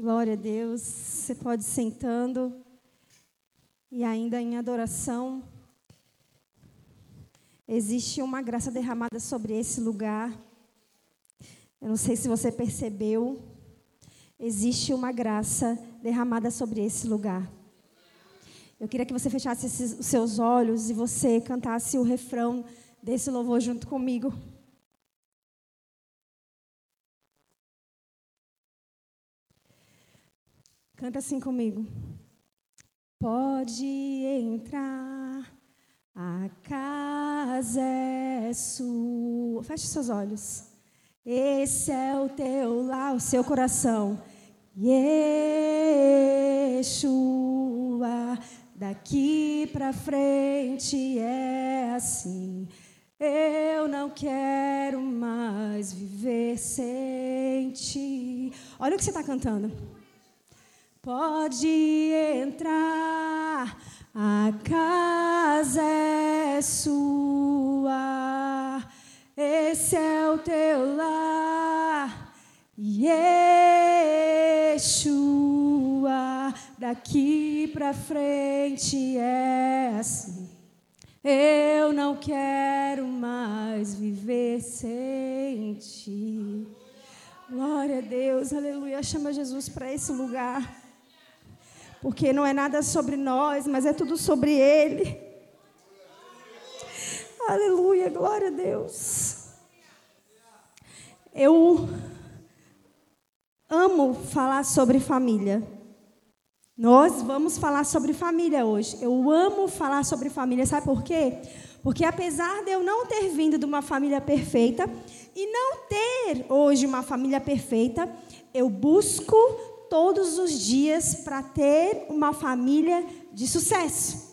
Glória a Deus. Você pode ir sentando e ainda em adoração. Existe uma graça derramada sobre esse lugar. Eu não sei se você percebeu. Existe uma graça derramada sobre esse lugar. Eu queria que você fechasse os seus olhos e você cantasse o refrão desse louvor junto comigo. Canta assim comigo. Pode entrar, a casa é sua. Feche seus olhos. Esse é o teu lá, o seu coração. Yeshua, daqui para frente é assim. Eu não quero mais viver sem ti. Olha o que você está cantando. Pode entrar, a casa é sua, esse é o teu lar, Yeshua, daqui para frente é assim. Eu não quero mais viver sem ti. Glória a Deus, aleluia. Chama Jesus para esse lugar porque não é nada sobre nós, mas é tudo sobre Ele. Aleluia, glória a Deus. Eu amo falar sobre família. Nós vamos falar sobre família hoje. Eu amo falar sobre família, sabe por quê? Porque apesar de eu não ter vindo de uma família perfeita e não ter hoje uma família perfeita, eu busco todos os dias para ter uma família de sucesso.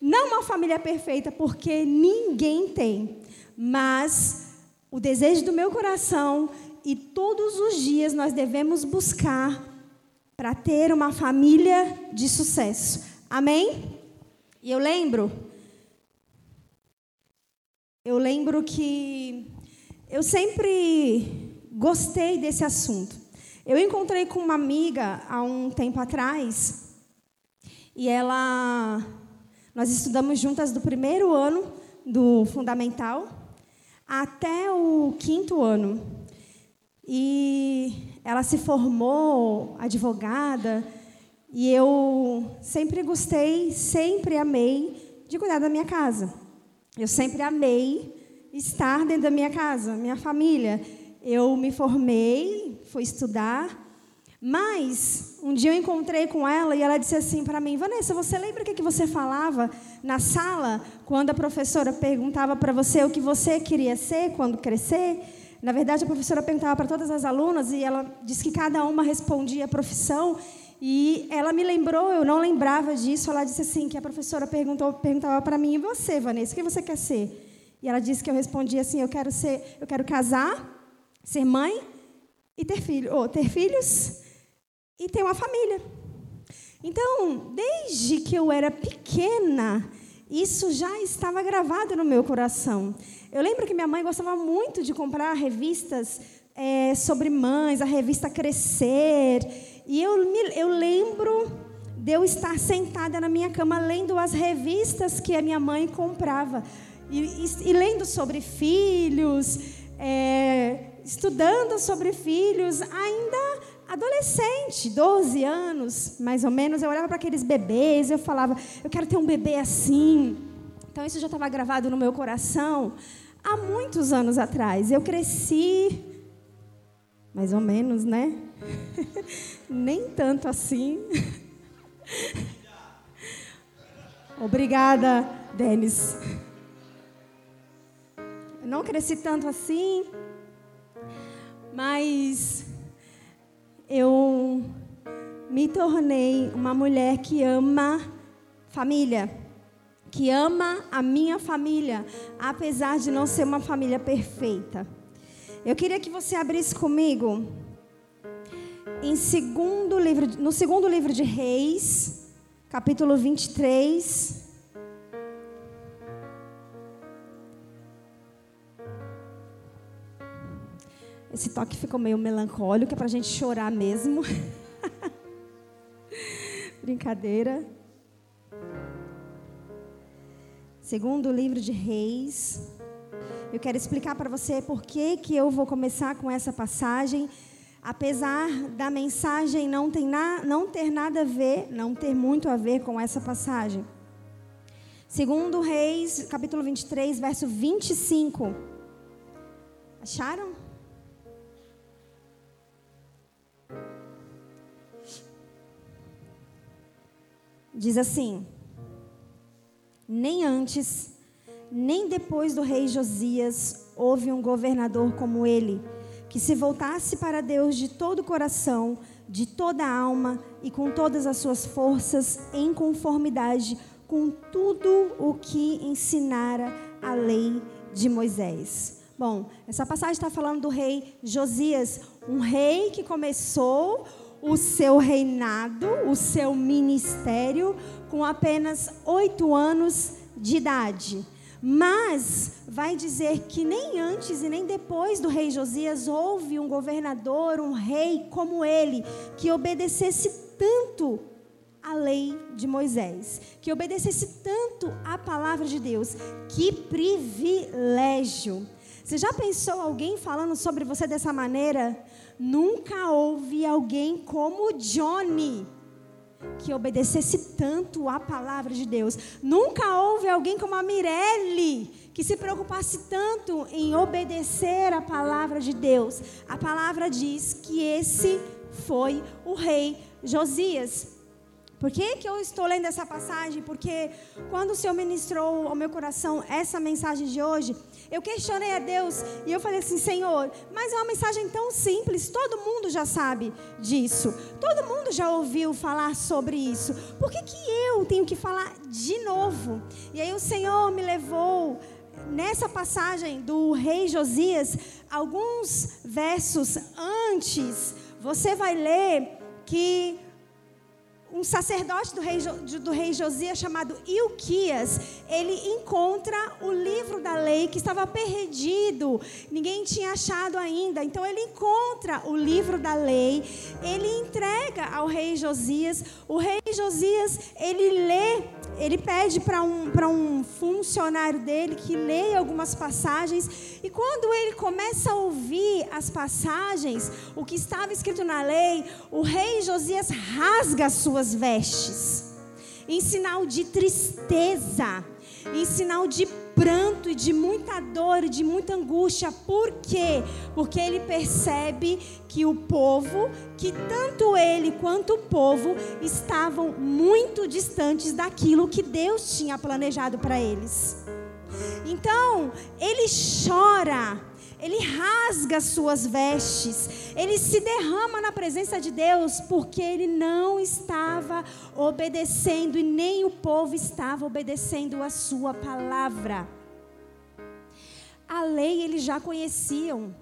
Não uma família perfeita, porque ninguém tem, mas o desejo do meu coração e todos os dias nós devemos buscar para ter uma família de sucesso. Amém? E eu lembro, eu lembro que eu sempre gostei desse assunto. Eu encontrei com uma amiga há um tempo atrás e ela. Nós estudamos juntas do primeiro ano do fundamental até o quinto ano. E ela se formou advogada e eu sempre gostei, sempre amei de cuidar da minha casa. Eu sempre amei estar dentro da minha casa, minha família. Eu me formei foi estudar. Mas um dia eu encontrei com ela e ela disse assim para mim: Vanessa, você lembra o que você falava na sala quando a professora perguntava para você o que você queria ser quando crescer? Na verdade, a professora perguntava para todas as alunas e ela disse que cada uma respondia a profissão. E ela me lembrou, eu não lembrava disso. Ela disse assim que a professora perguntou, perguntava para mim: "E você, Vanessa, o que você quer ser?" E ela disse que eu respondia assim: "Eu quero ser, eu quero casar, ser mãe e ter filho, ou ter filhos e ter uma família. Então, desde que eu era pequena, isso já estava gravado no meu coração. Eu lembro que minha mãe gostava muito de comprar revistas é, sobre mães, a revista Crescer. E eu, me, eu lembro de eu estar sentada na minha cama lendo as revistas que a minha mãe comprava. E, e, e lendo sobre filhos, é, estudando sobre filhos, ainda adolescente, 12 anos, mais ou menos, eu olhava para aqueles bebês, eu falava, eu quero ter um bebê assim. Então isso já estava gravado no meu coração há muitos anos atrás. Eu cresci, mais ou menos, né? Nem tanto assim. Obrigada, Denis. Eu não cresci tanto assim. Mas eu me tornei uma mulher que ama família, que ama a minha família, apesar de não ser uma família perfeita. Eu queria que você abrisse comigo em segundo livro, no segundo livro de Reis, capítulo 23. Esse toque ficou meio melancólico, é para a gente chorar mesmo. Brincadeira. Segundo o livro de Reis. Eu quero explicar para você por que, que eu vou começar com essa passagem. Apesar da mensagem não ter, na, não ter nada a ver, não ter muito a ver com essa passagem. Segundo Reis, capítulo 23, verso 25. Acharam? Diz assim: Nem antes, nem depois do rei Josias houve um governador como ele, que se voltasse para Deus de todo o coração, de toda a alma e com todas as suas forças, em conformidade com tudo o que ensinara a lei de Moisés. Bom, essa passagem está falando do rei Josias, um rei que começou o seu reinado, o seu ministério, com apenas oito anos de idade. Mas vai dizer que nem antes e nem depois do rei Josias houve um governador, um rei como ele, que obedecesse tanto a lei de Moisés, que obedecesse tanto a palavra de Deus. Que privilégio! Você já pensou alguém falando sobre você dessa maneira? Nunca houve alguém como Johnny que obedecesse tanto a palavra de Deus. Nunca houve alguém como a Mirelle que se preocupasse tanto em obedecer a palavra de Deus. A palavra diz que esse foi o rei Josias. Por que, que eu estou lendo essa passagem? Porque quando o Senhor ministrou ao meu coração essa mensagem de hoje, eu questionei a Deus e eu falei assim: Senhor, mas é uma mensagem tão simples, todo mundo já sabe disso, todo mundo já ouviu falar sobre isso, por que, que eu tenho que falar de novo? E aí o Senhor me levou nessa passagem do rei Josias, alguns versos antes, você vai ler que um sacerdote do rei, do rei Josias chamado Ilquias, ele encontra o livro da lei que estava perdido, ninguém tinha achado ainda. Então ele encontra o livro da lei, ele entrega ao rei Josias. O rei Josias, ele lê, ele pede para um, um funcionário dele que leia algumas passagens, e quando ele começa a ouvir as passagens, o que estava escrito na lei, o rei Josias rasga as suas suas vestes, em sinal de tristeza, em sinal de pranto e de muita dor e de muita angústia. Por quê? Porque ele percebe que o povo, que tanto ele quanto o povo estavam muito distantes daquilo que Deus tinha planejado para eles. Então, ele chora ele rasga suas vestes, ele se derrama na presença de Deus, porque ele não estava obedecendo e nem o povo estava obedecendo a sua palavra. A lei eles já conheciam,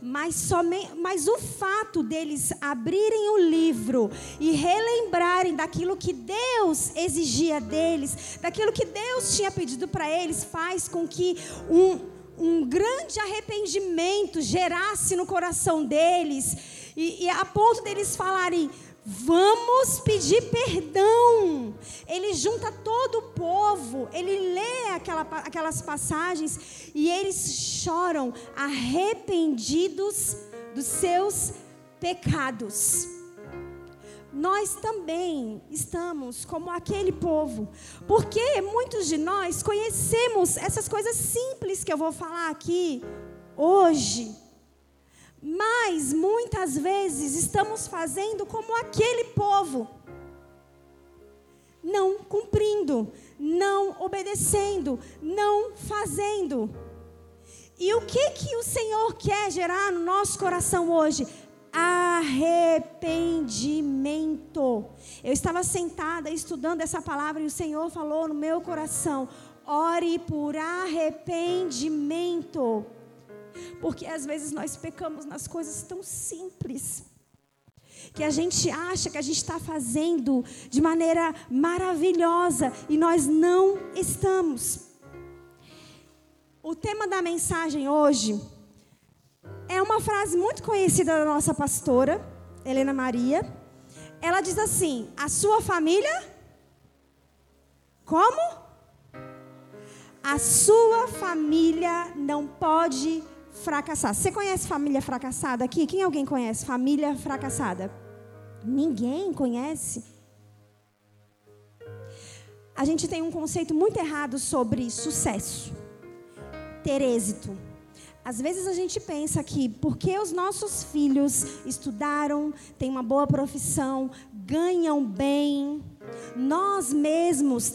mas, somente, mas o fato deles abrirem o livro e relembrarem daquilo que Deus exigia deles, daquilo que Deus tinha pedido para eles, faz com que um, um grande arrependimento gerasse no coração deles, e, e a ponto deles falarem: Vamos pedir perdão. Ele junta todo o povo, ele lê aquela, aquelas passagens e eles choram arrependidos dos seus pecados nós também estamos como aquele povo, porque muitos de nós conhecemos essas coisas simples que eu vou falar aqui hoje, mas muitas vezes estamos fazendo como aquele povo, não cumprindo, não obedecendo, não fazendo. E o que que o Senhor quer gerar no nosso coração hoje? Arrependimento. Eu estava sentada estudando essa palavra e o Senhor falou no meu coração: ore por arrependimento. Porque às vezes nós pecamos nas coisas tão simples que a gente acha que a gente está fazendo de maneira maravilhosa e nós não estamos. O tema da mensagem hoje é uma frase muito conhecida da nossa pastora, Helena Maria. ela diz assim: a sua família. Como? A sua família não pode fracassar. Você conhece família fracassada aqui? Quem alguém conhece família fracassada? Ninguém conhece. A gente tem um conceito muito errado sobre sucesso, ter êxito. Às vezes a gente pensa que porque os nossos filhos estudaram, têm uma boa profissão, ganham bem, nós mesmos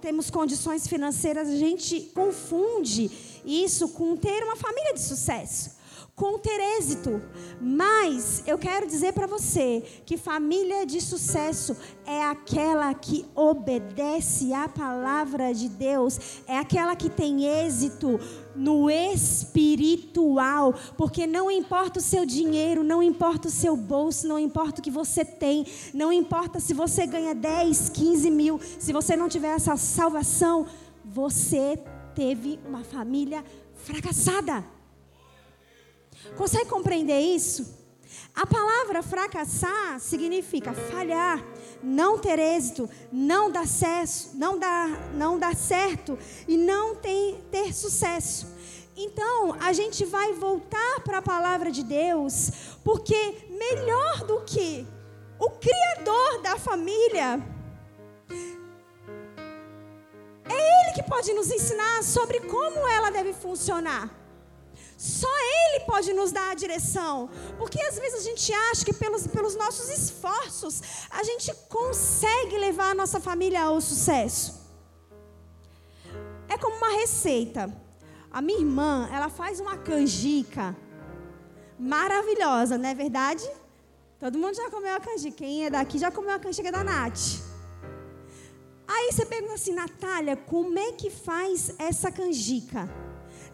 temos condições financeiras, a gente confunde isso com ter uma família de sucesso com ter êxito. Mas eu quero dizer para você que família de sucesso é aquela que obedece à palavra de Deus, é aquela que tem êxito no espiritual, porque não importa o seu dinheiro, não importa o seu bolso, não importa o que você tem, não importa se você ganha 10, 15 mil, se você não tiver essa salvação, você teve uma família fracassada. Consegue compreender isso? A palavra fracassar significa falhar, não ter êxito, não dar, sucesso, não dar, não dar certo e não ter, ter sucesso. Então, a gente vai voltar para a palavra de Deus, porque melhor do que o Criador da família, é Ele que pode nos ensinar sobre como ela deve funcionar. Só Ele pode nos dar a direção. Porque às vezes a gente acha que pelos, pelos nossos esforços a gente consegue levar a nossa família ao sucesso. É como uma receita. A minha irmã, ela faz uma canjica maravilhosa, não é verdade? Todo mundo já comeu a canjica. Quem é daqui já comeu a canjica da Nath. Aí você pergunta assim, Natália, como é que faz essa canjica?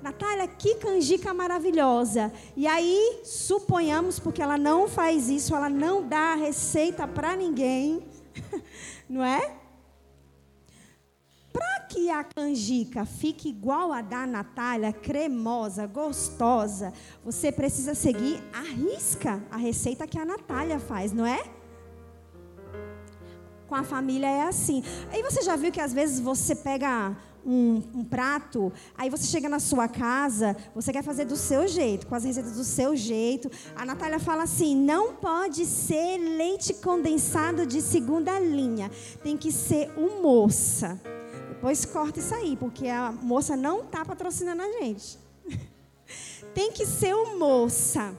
Natália, que canjica maravilhosa. E aí, suponhamos, porque ela não faz isso, ela não dá a receita para ninguém, não é? Para que a canjica fique igual a da Natália, cremosa, gostosa, você precisa seguir a risca, a receita que a Natália faz, não é? Com a família é assim. Aí você já viu que às vezes você pega um, um, prato, aí você chega na sua casa, você quer fazer do seu jeito, com as receitas do seu jeito. A Natália fala assim: não pode ser leite condensado de segunda linha, tem que ser o moça. Depois corta isso aí, porque a moça não está patrocinando a gente. tem que ser o moça.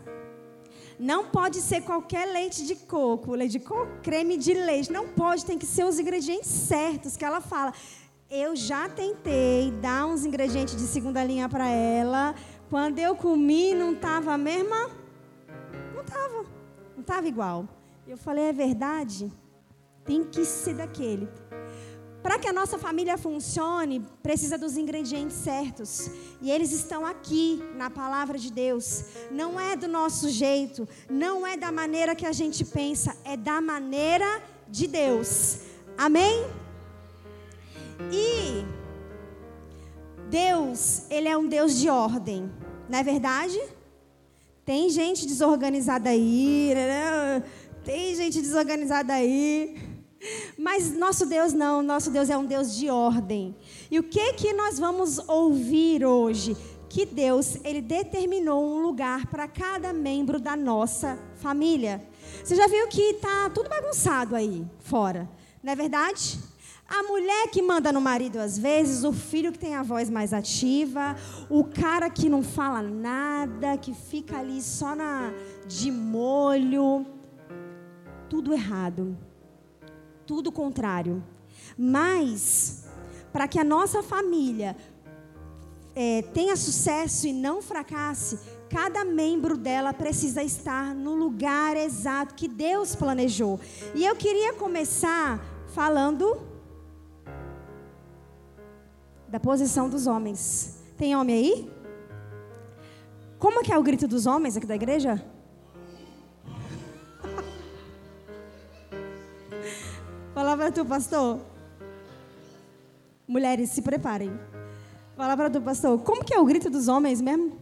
Não pode ser qualquer leite de coco, leite de coco, creme de leite. Não pode, tem que ser os ingredientes certos que ela fala. Eu já tentei dar uns ingredientes de segunda linha para ela. Quando eu comi, não estava a mesma. Não estava. Não estava igual. Eu falei, é verdade? Tem que ser daquele. Para que a nossa família funcione, precisa dos ingredientes certos. E eles estão aqui na palavra de Deus. Não é do nosso jeito, não é da maneira que a gente pensa, é da maneira de Deus. Amém? E Deus, ele é um Deus de ordem, não é verdade? Tem gente desorganizada aí, né? tem gente desorganizada aí. Mas nosso Deus não, nosso Deus é um Deus de ordem. E o que que nós vamos ouvir hoje? Que Deus, ele determinou um lugar para cada membro da nossa família. Você já viu que tá tudo bagunçado aí fora, não é verdade? A mulher que manda no marido às vezes, o filho que tem a voz mais ativa, o cara que não fala nada, que fica ali só na de molho, tudo errado. Tudo contrário. Mas para que a nossa família é, tenha sucesso e não fracasse, cada membro dela precisa estar no lugar exato que Deus planejou. E eu queria começar falando da posição dos homens. Tem homem aí? Como que é o grito dos homens aqui da igreja? Palavra tu, pastor. Mulheres, se preparem. Palavra do pastor. Como que é o grito dos homens mesmo?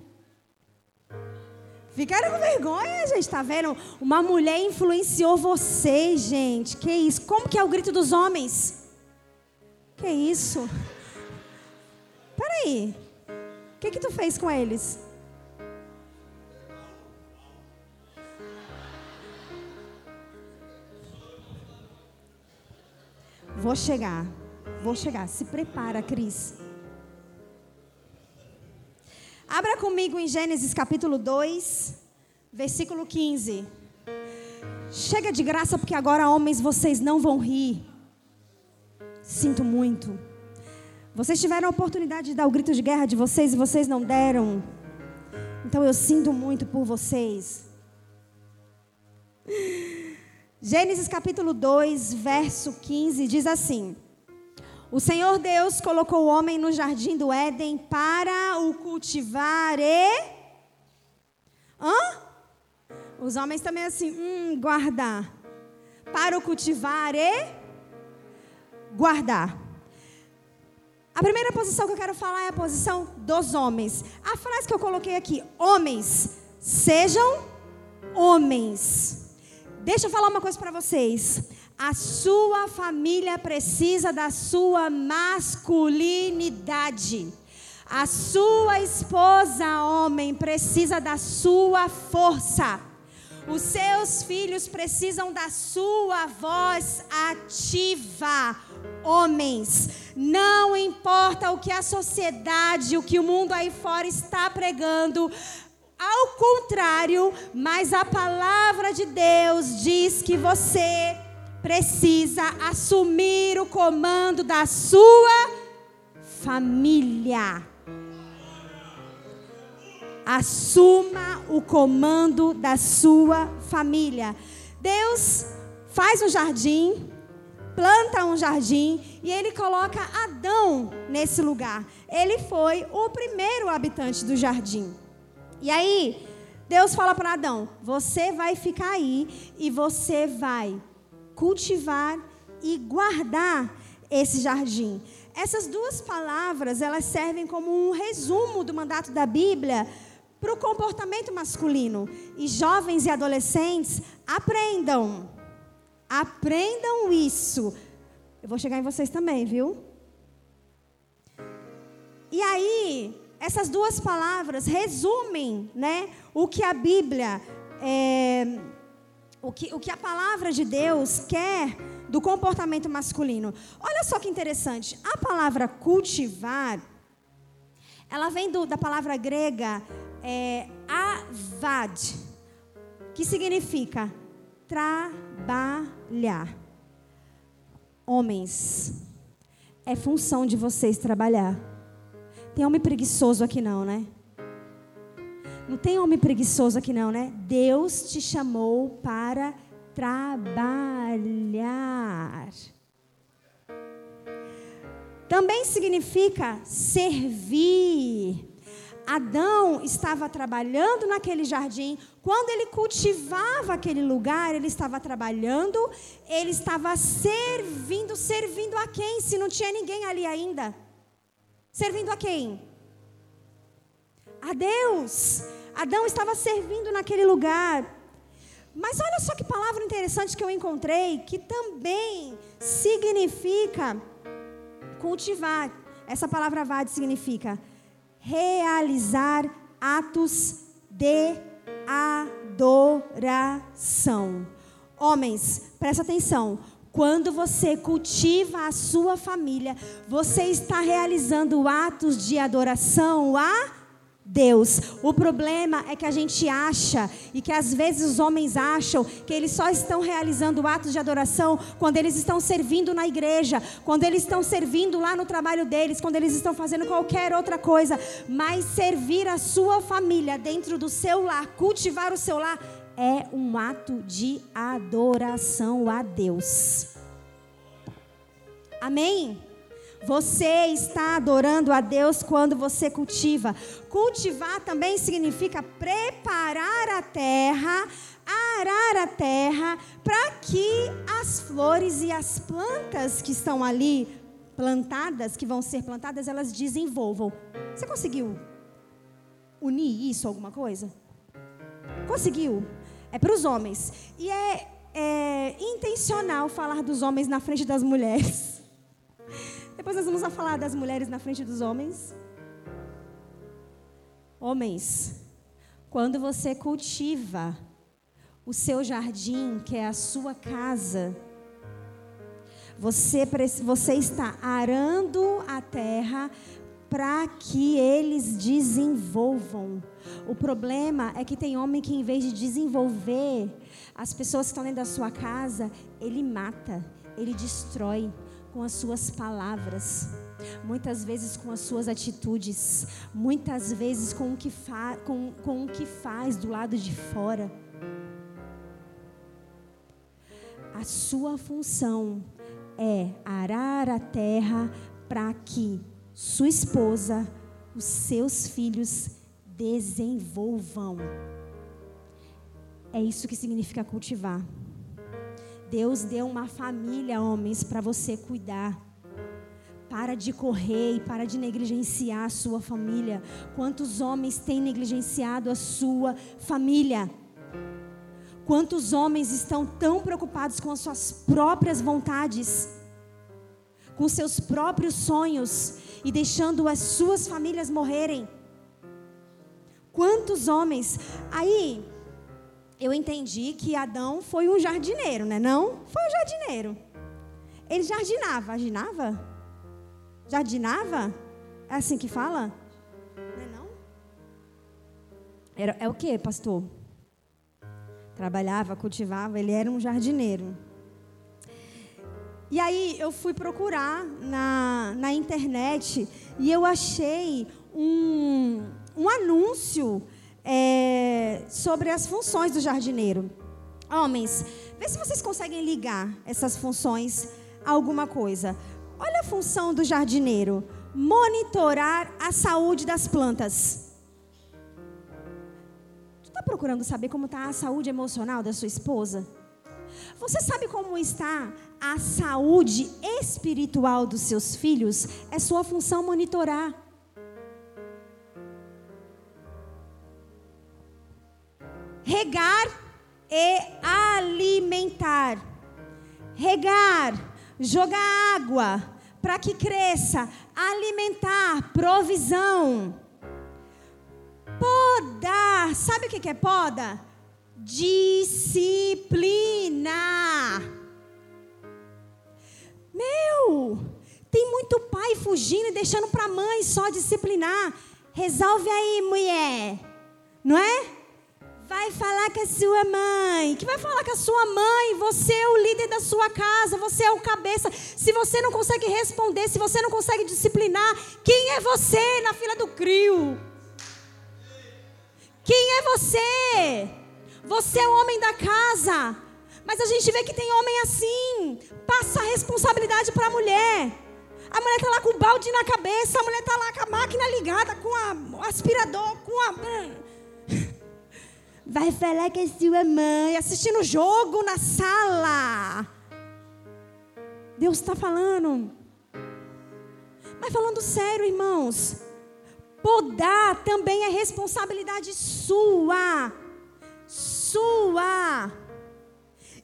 Ficaram com vergonha, gente, tá vendo? Uma mulher influenciou vocês, gente. Que isso? Como que é o grito dos homens? Que isso? Peraí. O que que tu fez com eles? Vou chegar. Vou chegar. Se prepara, Cris. Abra comigo em Gênesis capítulo 2, versículo 15. Chega de graça, porque agora, homens, vocês não vão rir. Sinto muito. Vocês tiveram a oportunidade de dar o grito de guerra de vocês e vocês não deram. Então eu sinto muito por vocês. Gênesis capítulo 2, verso 15 diz assim: O Senhor Deus colocou o homem no jardim do Éden para o cultivar e. Hã? Os homens também assim, hum, guardar. Para o cultivar e guardar. A primeira posição que eu quero falar é a posição dos homens. A frase que eu coloquei aqui: homens, sejam homens. Deixa eu falar uma coisa para vocês. A sua família precisa da sua masculinidade. A sua esposa, homem, precisa da sua força. Os seus filhos precisam da sua voz ativa. Homens, não importa o que a sociedade, o que o mundo aí fora está pregando, ao contrário, mas a palavra de Deus diz que você precisa assumir o comando da sua família. Assuma o comando da sua família. Deus faz um jardim, planta um jardim e ele coloca Adão nesse lugar. Ele foi o primeiro habitante do jardim. E aí, Deus fala para Adão: você vai ficar aí e você vai cultivar e guardar esse jardim. Essas duas palavras, elas servem como um resumo do mandato da Bíblia para o comportamento masculino. E jovens e adolescentes, aprendam. Aprendam isso. Eu vou chegar em vocês também, viu? E aí, essas duas palavras resumem né, o que a Bíblia, é, o, que, o que a palavra de Deus quer do comportamento masculino. Olha só que interessante. A palavra cultivar, ela vem do, da palavra grega é, avad, que significa trabalhar. Homens, é função de vocês trabalhar. Tem homem preguiçoso aqui não, né? Não tem homem preguiçoso aqui não, né? Deus te chamou para trabalhar. Também significa servir. Adão estava trabalhando naquele jardim. Quando ele cultivava aquele lugar, ele estava trabalhando, ele estava servindo. Servindo a quem? Se não tinha ninguém ali ainda. Servindo a quem? A Deus. Adão estava servindo naquele lugar. Mas olha só que palavra interessante que eu encontrei, que também significa cultivar. Essa palavra vade significa realizar atos de adoração. Homens, presta atenção. Quando você cultiva a sua família, você está realizando atos de adoração a Deus. O problema é que a gente acha, e que às vezes os homens acham, que eles só estão realizando atos de adoração quando eles estão servindo na igreja, quando eles estão servindo lá no trabalho deles, quando eles estão fazendo qualquer outra coisa. Mas servir a sua família dentro do seu lar, cultivar o seu lar, é um ato de adoração a Deus. Amém? Você está adorando a Deus quando você cultiva. Cultivar também significa preparar a terra, arar a terra, para que as flores e as plantas que estão ali plantadas, que vão ser plantadas, elas desenvolvam. Você conseguiu unir isso a alguma coisa? Conseguiu? É para os homens. E é, é intencional falar dos homens na frente das mulheres. Depois nós vamos falar das mulheres na frente dos homens. Homens, quando você cultiva o seu jardim, que é a sua casa, você, você está arando a terra para que eles desenvolvam. O problema é que tem homem que, em vez de desenvolver as pessoas que estão dentro da sua casa, ele mata, ele destrói com as suas palavras, muitas vezes com as suas atitudes, muitas vezes com o que, fa com, com o que faz do lado de fora. A sua função é arar a terra para que sua esposa, os seus filhos desenvolvam. É isso que significa cultivar. Deus deu uma família, homens, para você cuidar. Para de correr e para de negligenciar a sua família. Quantos homens têm negligenciado a sua família? Quantos homens estão tão preocupados com as suas próprias vontades, com seus próprios sonhos e deixando as suas famílias morrerem? Quantos homens? Aí eu entendi que Adão foi um jardineiro, né? Não? Foi um jardineiro. Ele jardinava, jardinava? Jardinava? É assim que fala? Não é não? Era, é o que, pastor? trabalhava, cultivava, ele era um jardineiro. E aí eu fui procurar na, na internet e eu achei um, um anúncio é, sobre as funções do jardineiro. Homens, vê se vocês conseguem ligar essas funções a alguma coisa. Olha a função do jardineiro: monitorar a saúde das plantas está procurando saber como está a saúde emocional da sua esposa? Você sabe como está a saúde espiritual dos seus filhos? É sua função monitorar. Regar e alimentar. Regar, jogar água para que cresça, alimentar, provisão Podar. Sabe o que é poda? Disciplina. Meu, tem muito pai fugindo e deixando para a mãe só disciplinar. Resolve aí, mulher. Não é? Vai falar com a sua mãe. Que vai falar com a sua mãe? Você é o líder da sua casa, você é o cabeça. Se você não consegue responder, se você não consegue disciplinar, quem é você na fila do crio? Quem é você? Você é o homem da casa. Mas a gente vê que tem homem assim. Passa a responsabilidade para a mulher. A mulher está lá com o balde na cabeça, a mulher está lá com a máquina ligada, com o aspirador, com a. Vai falar que é sua mãe, assistindo o jogo na sala. Deus está falando. Mas falando sério, irmãos. Podar também é responsabilidade sua. Sua.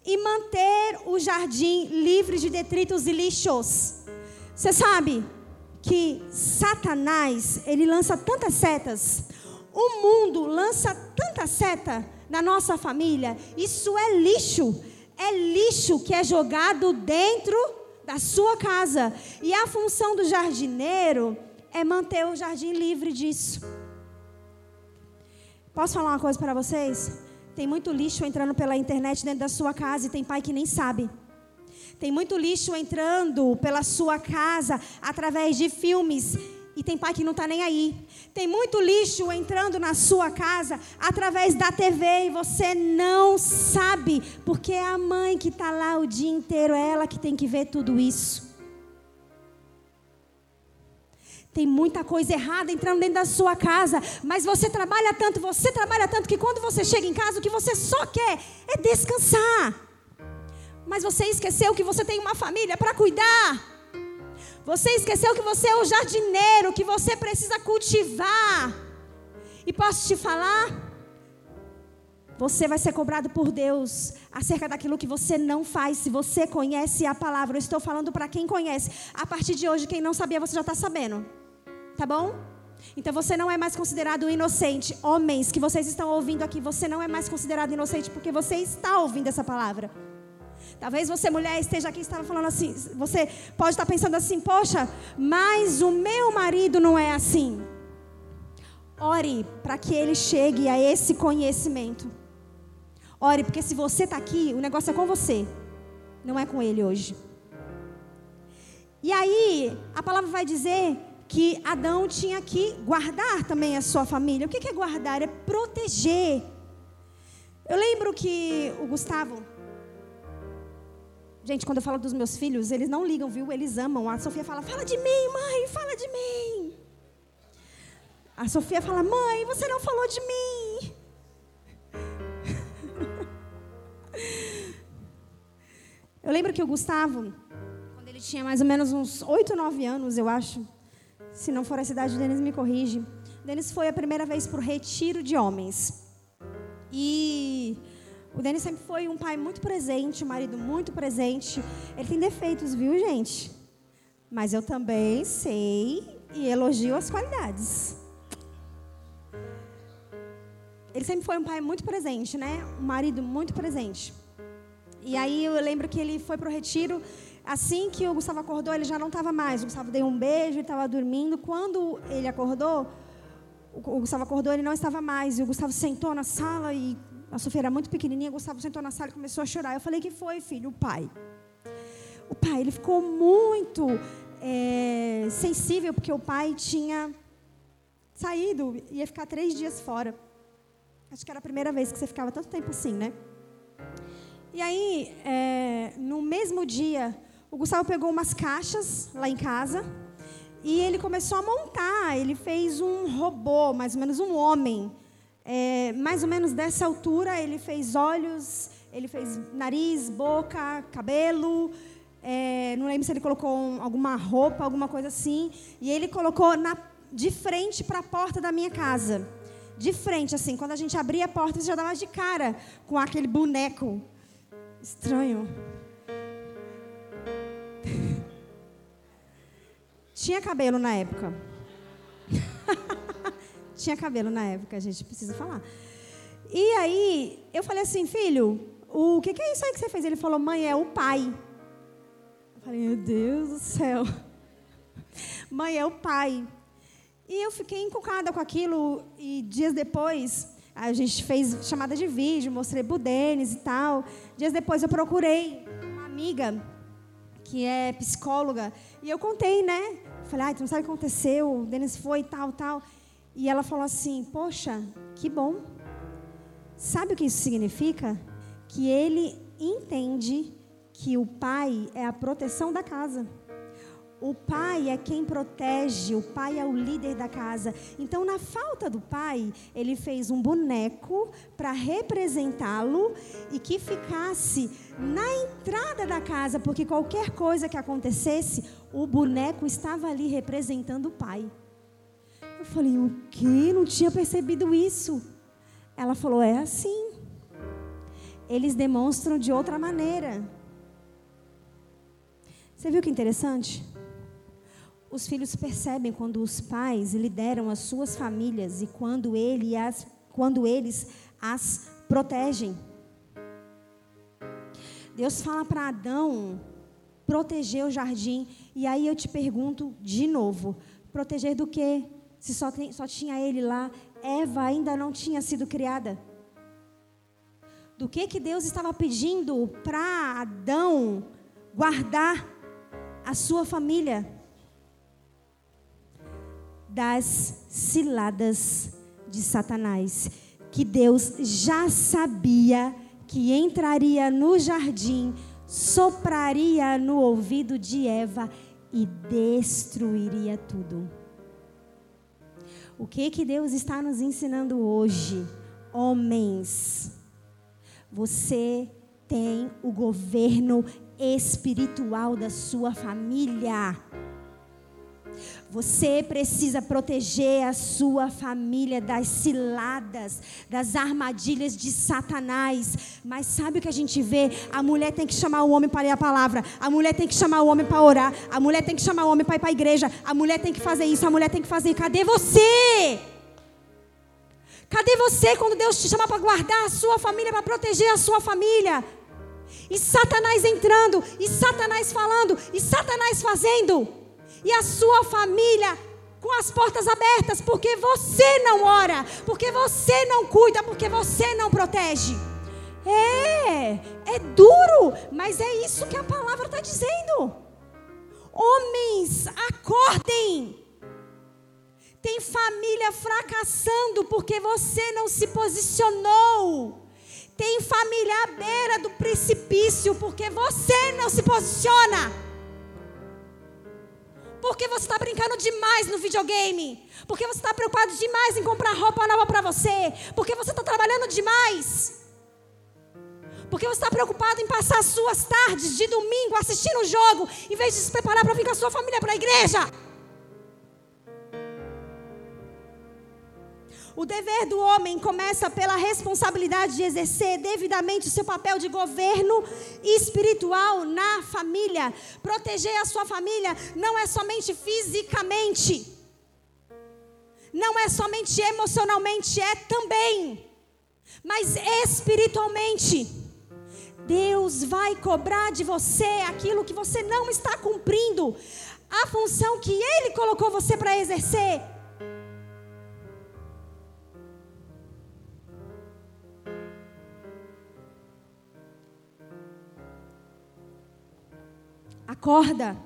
E manter o jardim livre de detritos e lixos. Você sabe que Satanás, ele lança tantas setas. O mundo lança tanta seta na nossa família. Isso é lixo. É lixo que é jogado dentro da sua casa. E a função do jardineiro é manter o jardim livre disso. Posso falar uma coisa para vocês? Tem muito lixo entrando pela internet dentro da sua casa e tem pai que nem sabe. Tem muito lixo entrando pela sua casa através de filmes e tem pai que não está nem aí. Tem muito lixo entrando na sua casa através da TV e você não sabe, porque é a mãe que está lá o dia inteiro, é ela que tem que ver tudo isso. Tem muita coisa errada entrando dentro da sua casa, mas você trabalha tanto, você trabalha tanto que quando você chega em casa, o que você só quer é descansar. Mas você esqueceu que você tem uma família para cuidar. Você esqueceu que você é o jardineiro, que você precisa cultivar. E posso te falar? Você vai ser cobrado por Deus acerca daquilo que você não faz. Se você conhece a palavra, eu estou falando para quem conhece. A partir de hoje, quem não sabia, você já está sabendo. Tá bom? Então você não é mais considerado inocente. Homens que vocês estão ouvindo aqui, você não é mais considerado inocente porque você está ouvindo essa palavra. Talvez você, mulher, esteja aqui e estava falando assim. Você pode estar pensando assim: poxa, mas o meu marido não é assim. Ore para que ele chegue a esse conhecimento. Ore, porque se você está aqui, o negócio é com você, não é com ele hoje. E aí, a palavra vai dizer que Adão tinha que guardar também a sua família. O que é guardar? É proteger. Eu lembro que o Gustavo, Gente, quando eu falo dos meus filhos, eles não ligam, viu? Eles amam. A Sofia fala: Fala de mim, mãe, fala de mim. A Sofia fala: Mãe, você não falou de mim. Eu lembro que o Gustavo, quando ele tinha mais ou menos uns 8, 9 anos, eu acho, se não for a cidade, Denis me corrige. Denis foi a primeira vez para o retiro de homens. E o Denis sempre foi um pai muito presente, um marido muito presente. Ele tem defeitos, viu, gente? Mas eu também sei e elogio as qualidades. Ele sempre foi um pai muito presente, né? Um marido muito presente. E aí eu lembro que ele foi para o retiro. Assim que o Gustavo acordou, ele já não estava mais. O Gustavo deu um beijo, ele estava dormindo. Quando ele acordou, o Gustavo acordou, ele não estava mais. E o Gustavo sentou na sala e a Sofia era muito pequenininha, Gustavo sentou na sala e começou a chorar. Eu falei, que foi, filho? O pai. O pai, ele ficou muito é, sensível, porque o pai tinha saído, ia ficar três dias fora. Acho que era a primeira vez que você ficava tanto tempo assim, né? E aí, é, no mesmo dia, o Gustavo pegou umas caixas lá em casa e ele começou a montar. Ele fez um robô, mais ou menos um homem é, mais ou menos dessa altura, ele fez olhos, ele fez nariz, boca, cabelo. É, não lembro se ele colocou um, alguma roupa, alguma coisa assim. E ele colocou na, de frente para a porta da minha casa. De frente, assim. Quando a gente abria a porta, você já dava de cara com aquele boneco. Estranho. Tinha cabelo na época. Tinha cabelo na época, a gente precisa falar. E aí, eu falei assim, filho, o que, que é isso aí que você fez? Ele falou, mãe, é o pai. Eu falei, meu Deus do céu. Mãe, é o pai. E eu fiquei encucada com aquilo, e dias depois, a gente fez chamada de vídeo, mostrei pro Denis e tal. Dias depois eu procurei uma amiga que é psicóloga, e eu contei, né? Falei, ai, tu não sabe o que aconteceu, o Denis foi e tal, tal. E ela falou assim: Poxa, que bom. Sabe o que isso significa? Que ele entende que o pai é a proteção da casa. O pai é quem protege, o pai é o líder da casa. Então, na falta do pai, ele fez um boneco para representá-lo e que ficasse na entrada da casa, porque qualquer coisa que acontecesse, o boneco estava ali representando o pai. Eu falei, o quê? Não tinha percebido isso. Ela falou, é assim. Eles demonstram de outra maneira. Você viu que interessante? Os filhos percebem quando os pais lideram as suas famílias e quando, ele as, quando eles as protegem. Deus fala para Adão proteger o jardim. E aí eu te pergunto de novo: proteger do quê? Se só, tem, só tinha ele lá, Eva ainda não tinha sido criada. Do que que Deus estava pedindo para Adão guardar a sua família das ciladas de Satanás, que Deus já sabia que entraria no jardim, sopraria no ouvido de Eva e destruiria tudo. O que que Deus está nos ensinando hoje? Homens, você tem o governo espiritual da sua família. Você precisa proteger a sua família das ciladas, das armadilhas de Satanás. Mas sabe o que a gente vê? A mulher tem que chamar o homem para ler a palavra, a mulher tem que chamar o homem para orar, a mulher tem que chamar o homem para ir para a igreja, a mulher tem que fazer isso, a mulher tem que fazer. Cadê você? Cadê você quando Deus te chama para guardar a sua família, para proteger a sua família? E Satanás entrando, e Satanás falando, e Satanás fazendo e a sua família com as portas abertas, porque você não ora, porque você não cuida, porque você não protege. É, é duro, mas é isso que a palavra está dizendo. Homens, acordem. Tem família fracassando porque você não se posicionou. Tem família à beira do precipício porque você não se posiciona. Porque você está brincando demais no videogame. Porque você está preocupado demais em comprar roupa nova para você. Porque você está trabalhando demais. Porque você está preocupado em passar as suas tardes de domingo assistindo o jogo, em vez de se preparar para vir com a sua família para a igreja. O dever do homem começa pela responsabilidade de exercer devidamente o seu papel de governo espiritual na família. Proteger a sua família não é somente fisicamente, não é somente emocionalmente, é também, mas espiritualmente. Deus vai cobrar de você aquilo que você não está cumprindo, a função que Ele colocou você para exercer. Acorda.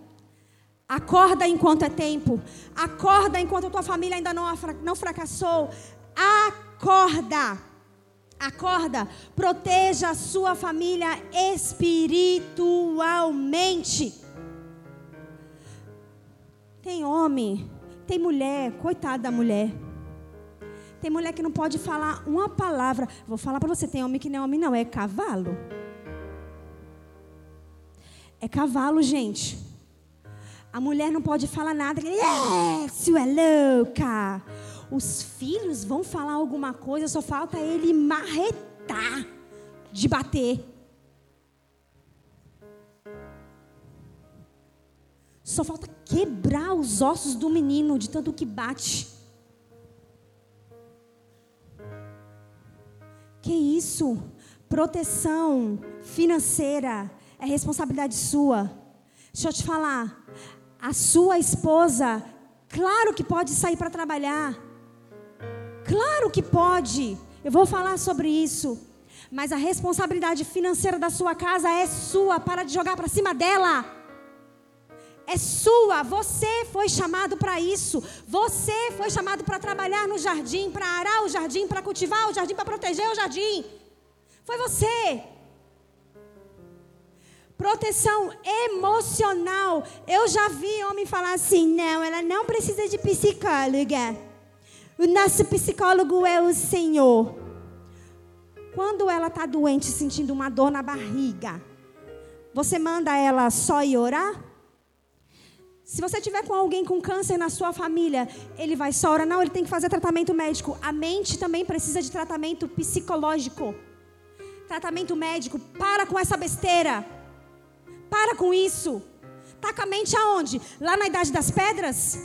Acorda enquanto é tempo. Acorda enquanto a tua família ainda não, não fracassou. Acorda. Acorda. Proteja a sua família espiritualmente. Tem homem, tem mulher, coitada da mulher. Tem mulher que não pode falar uma palavra. Vou falar para você, tem homem que não é homem, não, é cavalo. É cavalo, gente. A mulher não pode falar nada. Se é louca. Os filhos vão falar alguma coisa, só falta ele marretar de bater. Só falta quebrar os ossos do menino de tanto que bate. Que isso? Proteção financeira é responsabilidade sua. Deixa eu te falar. A sua esposa, claro que pode sair para trabalhar. Claro que pode. Eu vou falar sobre isso. Mas a responsabilidade financeira da sua casa é sua. Para de jogar para cima dela. É sua. Você foi chamado para isso. Você foi chamado para trabalhar no jardim, para arar o jardim, para cultivar o jardim, para proteger o jardim. Foi você. Proteção emocional. Eu já vi homem falar assim: não, ela não precisa de psicóloga. O nosso psicólogo é o Senhor. Quando ela está doente, sentindo uma dor na barriga, você manda ela só ir orar? Se você tiver com alguém com câncer na sua família, ele vai só orar? Não, ele tem que fazer tratamento médico. A mente também precisa de tratamento psicológico. Tratamento médico. Para com essa besteira. Para com isso. Taca a mente aonde? Lá na idade das pedras?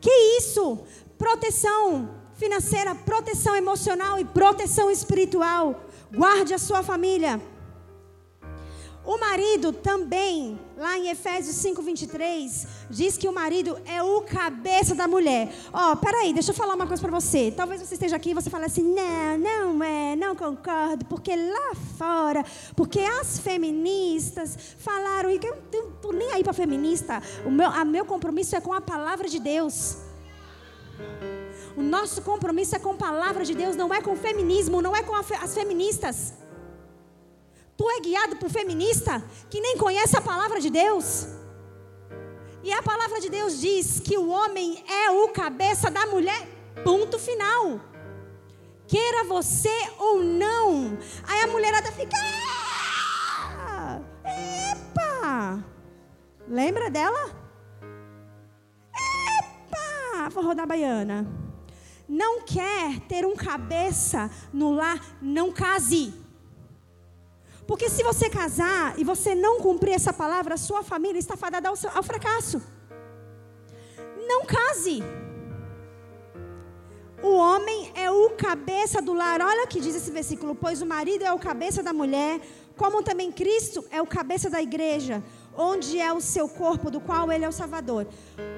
Que isso? Proteção financeira, proteção emocional e proteção espiritual. Guarde a sua família. O marido também, lá em Efésios 5, 23, diz que o marido é o cabeça da mulher. Ó, oh, peraí, deixa eu falar uma coisa para você. Talvez você esteja aqui e você fale assim: não, não é, não concordo, porque lá fora, porque as feministas falaram, e eu não estou nem aí para feminista, o meu, a meu compromisso é com a palavra de Deus. O nosso compromisso é com a palavra de Deus, não é com o feminismo, não é com as feministas. Tu é guiado por feminista que nem conhece a palavra de Deus. E a palavra de Deus diz que o homem é o cabeça da mulher. Ponto final. Queira você ou não. Aí a mulherada fica. Ah, epa! Lembra dela? forró da baiana, não quer ter um cabeça no lar, não case. Porque se você casar e você não cumprir essa palavra, sua família está fadada ao, ao fracasso. Não case. O homem é o cabeça do lar. Olha o que diz esse versículo: pois o marido é o cabeça da mulher, como também Cristo é o cabeça da igreja, onde é o seu corpo, do qual ele é o Salvador.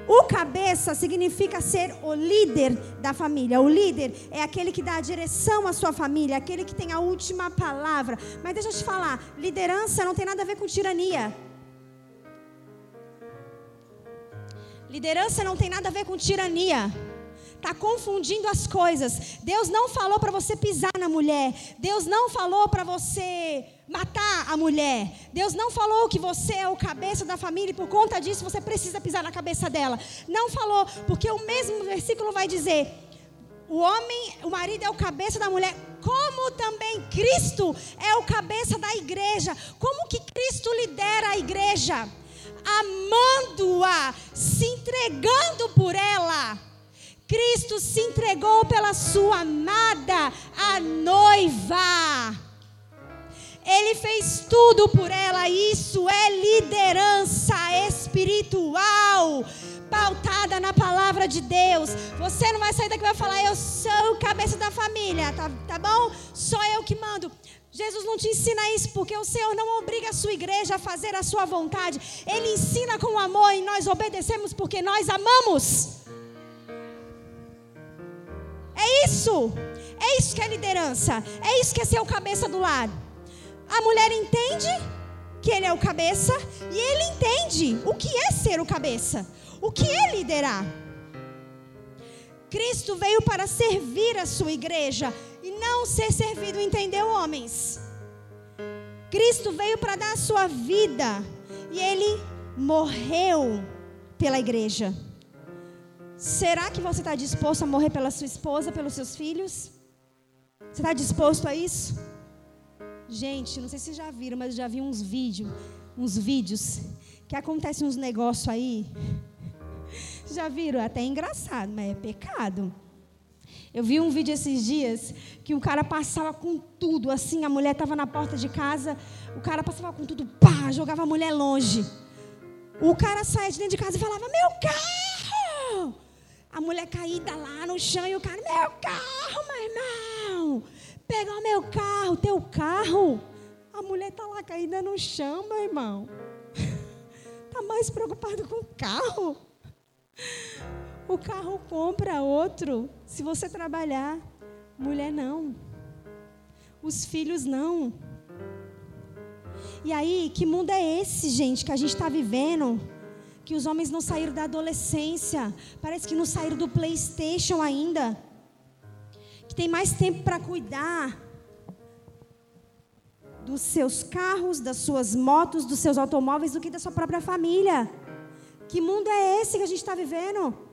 O cabeça significa ser o líder da família. O líder é aquele que dá a direção à sua família, aquele que tem a última palavra. Mas deixa eu te falar: liderança não tem nada a ver com tirania. Liderança não tem nada a ver com tirania está confundindo as coisas. Deus não falou para você pisar na mulher. Deus não falou para você matar a mulher. Deus não falou que você é o cabeça da família e por conta disso você precisa pisar na cabeça dela. Não falou, porque o mesmo versículo vai dizer: o homem, o marido é o cabeça da mulher, como também Cristo é o cabeça da igreja. Como que Cristo lidera a igreja? Amando-a, se entregando por ela. Cristo se entregou pela sua amada, a noiva. Ele fez tudo por ela. Isso é liderança espiritual, pautada na palavra de Deus. Você não vai sair daqui e vai falar, eu sou o cabeça da família, tá, tá bom? Só eu que mando. Jesus não te ensina isso porque o Senhor não obriga a sua igreja a fazer a sua vontade. Ele ensina com amor e nós obedecemos porque nós amamos. É isso. É isso que é liderança. É isso que é ser o cabeça do lar. A mulher entende que ele é o cabeça e ele entende o que é ser o cabeça, o que é liderar. Cristo veio para servir a sua igreja e não ser servido, entendeu, homens? Cristo veio para dar a sua vida e ele morreu pela igreja. Será que você está disposto a morrer pela sua esposa, pelos seus filhos? Você está disposto a isso? Gente, não sei se já viram, mas eu já vi uns vídeos, uns vídeos que acontecem uns negócios aí. Já viram? É até engraçado, mas é pecado. Eu vi um vídeo esses dias que o cara passava com tudo, assim, a mulher estava na porta de casa, o cara passava com tudo, pá, jogava a mulher longe. O cara saía de dentro de casa e falava: Meu carro! A mulher caída lá no chão e o cara, meu carro, meu irmão. Pega o meu carro, teu carro. A mulher está lá caída no chão, meu irmão. Está mais preocupado com o carro. O carro compra outro. Se você trabalhar, mulher não. Os filhos não. E aí, que mundo é esse, gente, que a gente está vivendo? Que os homens não saíram da adolescência, parece que não saíram do PlayStation ainda, que tem mais tempo para cuidar dos seus carros, das suas motos, dos seus automóveis do que da sua própria família. Que mundo é esse que a gente está vivendo?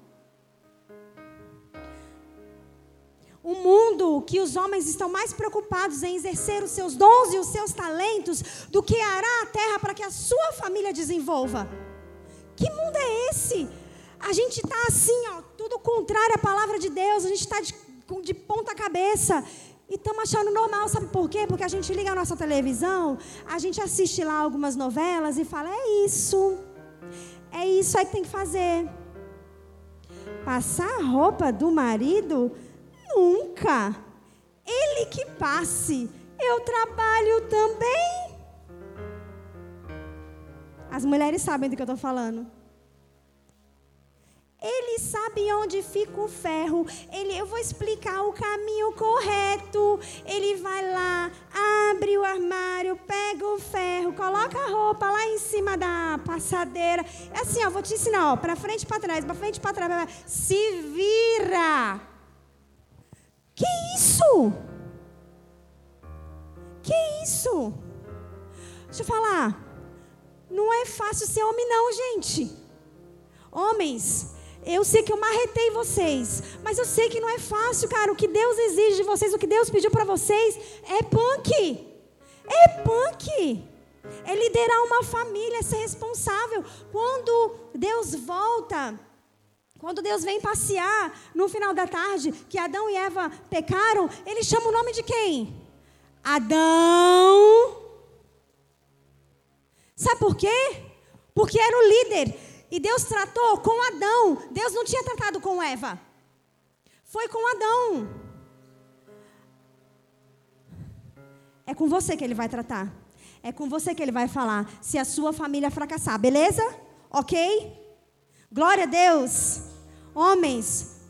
Um mundo que os homens estão mais preocupados em exercer os seus dons e os seus talentos do que arar a terra para que a sua família desenvolva. Que mundo é esse? A gente está assim, ó, tudo contrário à palavra de Deus, a gente está de, de ponta cabeça. E estamos achando normal, sabe por quê? Porque a gente liga a nossa televisão, a gente assiste lá algumas novelas e fala: é isso, é isso aí que tem que fazer. Passar a roupa do marido? Nunca. Ele que passe. Eu trabalho também. As mulheres sabem do que eu estou falando. Ele sabe onde fica o ferro. Ele, eu vou explicar o caminho correto. Ele vai lá, abre o armário, pega o ferro, coloca a roupa lá em cima da passadeira. É assim, ó, vou te ensinar, ó, para frente, para trás, para frente, para trás. Se vira. Que isso? Que isso? Deixa eu falar. Não é fácil ser homem, não, gente. Homens, eu sei que eu marretei vocês, mas eu sei que não é fácil, cara. O que Deus exige de vocês, o que Deus pediu para vocês, é punk. É punk. É liderar uma família, é ser responsável. Quando Deus volta, Quando Deus vem passear no final da tarde, que Adão e Eva pecaram, ele chama o nome de quem? Adão. Sabe por quê? Porque era o líder. E Deus tratou com Adão. Deus não tinha tratado com Eva. Foi com Adão. É com você que ele vai tratar. É com você que ele vai falar. Se a sua família fracassar, beleza? Ok? Glória a Deus. Homens.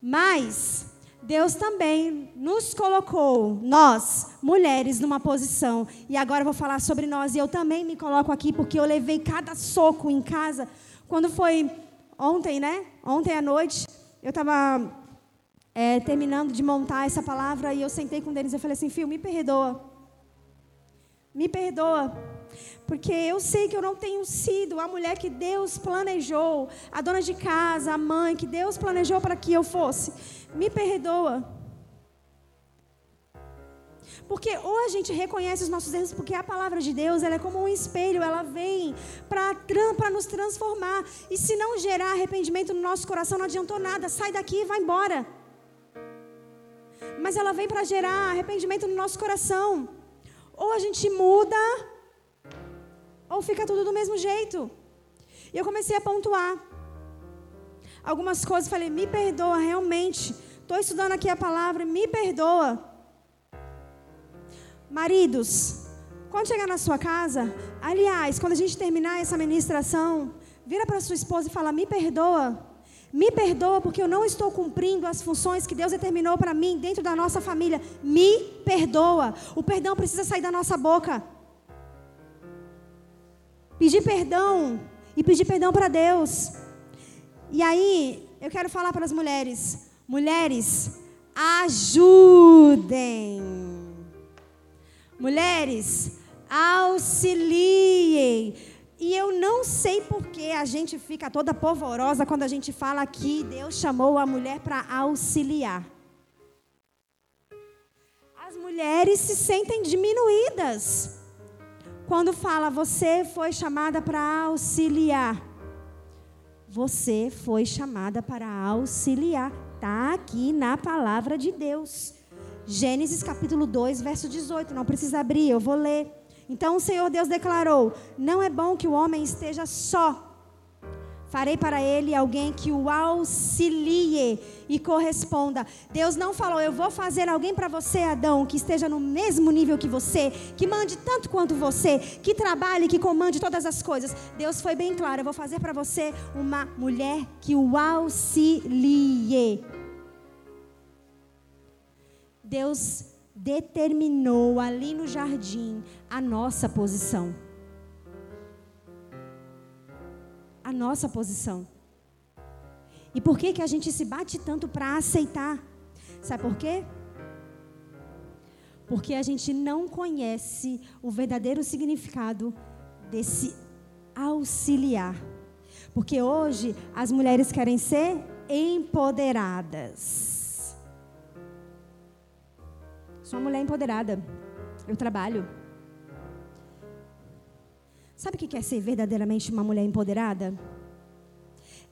Mas Deus também nos colocou, nós, mulheres, numa posição. E agora eu vou falar sobre nós. E eu também me coloco aqui porque eu levei cada soco em casa. Quando foi ontem, né? Ontem à noite, eu estava é, terminando de montar essa palavra e eu sentei com Denis e falei assim: Filho, me perdoa. Me perdoa porque eu sei que eu não tenho sido a mulher que Deus planejou, a dona de casa, a mãe que Deus planejou para que eu fosse. Me perdoa. Porque ou a gente reconhece os nossos erros, porque a palavra de Deus ela é como um espelho, ela vem para nos transformar. E se não gerar arrependimento no nosso coração, não adiantou nada, sai daqui e vai embora. Mas ela vem para gerar arrependimento no nosso coração. Ou a gente muda, ou fica tudo do mesmo jeito. E eu comecei a pontuar algumas coisas. Falei, me perdoa, realmente. Estou estudando aqui a palavra, me perdoa. Maridos, quando chegar na sua casa, aliás, quando a gente terminar essa ministração, vira para sua esposa e fala: Me perdoa. Me perdoa porque eu não estou cumprindo as funções que Deus determinou para mim dentro da nossa família. Me perdoa. O perdão precisa sair da nossa boca. Pedir perdão e pedir perdão para Deus. E aí, eu quero falar para as mulheres: mulheres, ajudem. Mulheres, auxiliem. E eu não sei por que a gente fica toda polvorosa quando a gente fala que Deus chamou a mulher para auxiliar. As mulheres se sentem diminuídas quando fala você foi chamada para auxiliar. Você foi chamada para auxiliar. Está aqui na palavra de Deus. Gênesis capítulo 2, verso 18. Não precisa abrir, eu vou ler. Então o Senhor Deus declarou: Não é bom que o homem esteja só. Farei para ele alguém que o auxilie e corresponda. Deus não falou, eu vou fazer alguém para você, Adão, que esteja no mesmo nível que você, que mande tanto quanto você, que trabalhe, que comande todas as coisas. Deus foi bem claro, eu vou fazer para você uma mulher que o auxilie. Deus determinou ali no jardim a nossa posição. A nossa posição. E por que, que a gente se bate tanto para aceitar? Sabe por quê? Porque a gente não conhece o verdadeiro significado desse auxiliar. Porque hoje as mulheres querem ser empoderadas. Sou uma mulher empoderada. Eu trabalho. Sabe o que é ser verdadeiramente uma mulher empoderada?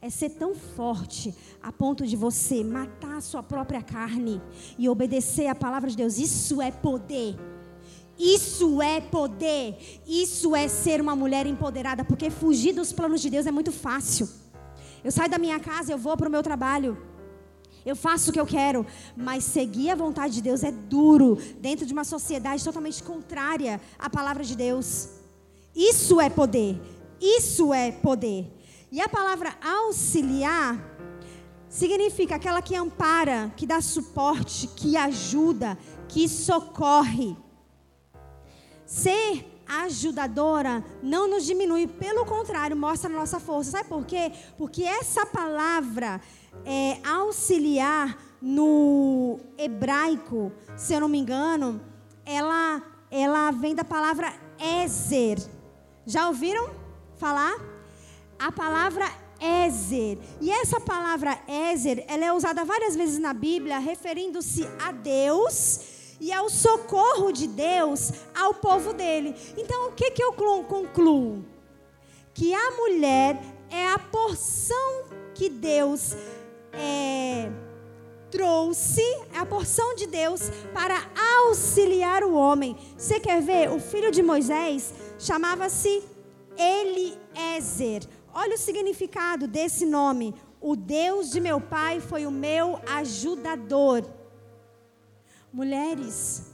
É ser tão forte a ponto de você matar a sua própria carne e obedecer a palavra de Deus. Isso é poder. Isso é poder. Isso é ser uma mulher empoderada. Porque fugir dos planos de Deus é muito fácil. Eu saio da minha casa, eu vou para o meu trabalho. Eu faço o que eu quero, mas seguir a vontade de Deus é duro dentro de uma sociedade totalmente contrária à palavra de Deus. Isso é poder. Isso é poder. E a palavra auxiliar significa aquela que ampara, que dá suporte, que ajuda, que socorre. Ser ajudadora não nos diminui, pelo contrário, mostra a nossa força. Sabe por quê? Porque essa palavra é, auxiliar no hebraico, se eu não me engano, ela, ela vem da palavra Ezer, já ouviram falar? A palavra Ézer. E essa palavra Ézer, ela é usada várias vezes na Bíblia, referindo-se a Deus e ao socorro de Deus ao povo dele. Então, o que, que eu concluo? Que a mulher é a porção que Deus é, trouxe, é a porção de Deus para auxiliar o homem. Você quer ver? O filho de Moisés chamava-se Eliezer. Olha o significado desse nome. O Deus de meu pai foi o meu ajudador. Mulheres,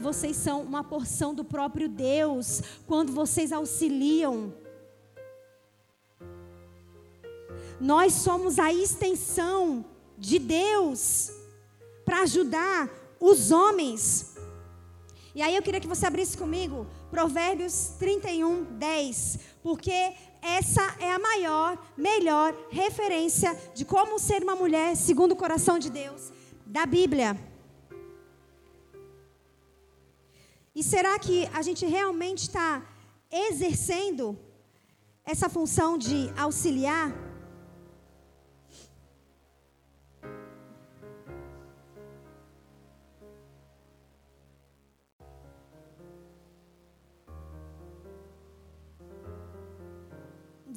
vocês são uma porção do próprio Deus quando vocês auxiliam. Nós somos a extensão de Deus para ajudar os homens. E aí eu queria que você abrisse comigo Provérbios 31, 10, porque essa é a maior, melhor referência de como ser uma mulher segundo o coração de Deus da Bíblia. E será que a gente realmente está exercendo essa função de auxiliar?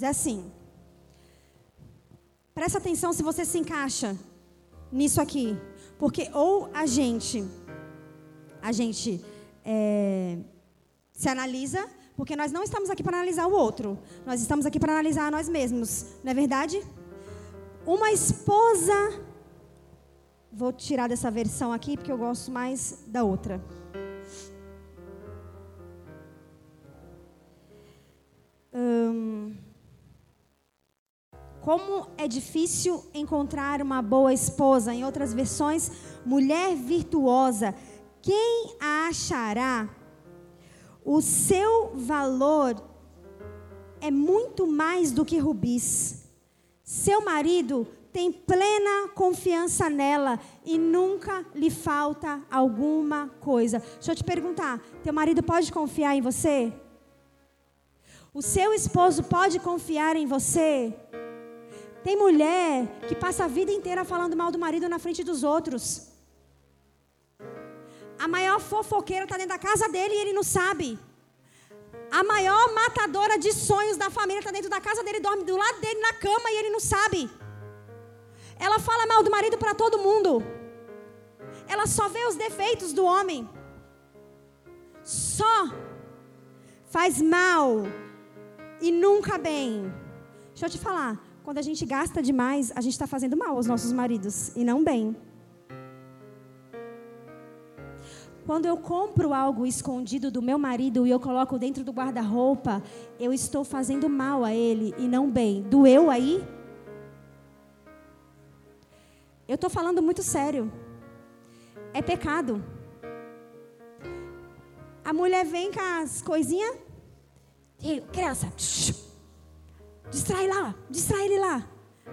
Diz assim. Presta atenção se você se encaixa nisso aqui. Porque ou a gente, a gente é, se analisa, porque nós não estamos aqui para analisar o outro. Nós estamos aqui para analisar nós mesmos. Não é verdade? Uma esposa. Vou tirar dessa versão aqui, porque eu gosto mais da outra. Hum, como é difícil encontrar uma boa esposa. Em outras versões, mulher virtuosa. Quem a achará? O seu valor é muito mais do que rubis. Seu marido tem plena confiança nela e nunca lhe falta alguma coisa. Deixa eu te perguntar: teu marido pode confiar em você? O seu esposo pode confiar em você? Tem mulher que passa a vida inteira falando mal do marido na frente dos outros. A maior fofoqueira está dentro da casa dele e ele não sabe. A maior matadora de sonhos da família está dentro da casa dele, dorme do lado dele na cama e ele não sabe. Ela fala mal do marido para todo mundo. Ela só vê os defeitos do homem. Só faz mal e nunca bem. Deixa eu te falar. Quando a gente gasta demais, a gente está fazendo mal aos nossos maridos e não bem. Quando eu compro algo escondido do meu marido e eu coloco dentro do guarda-roupa, eu estou fazendo mal a ele e não bem. Doeu aí? Eu estou falando muito sério. É pecado. A mulher vem com as coisinhas. Criança, Distrai lá, distrai ele lá.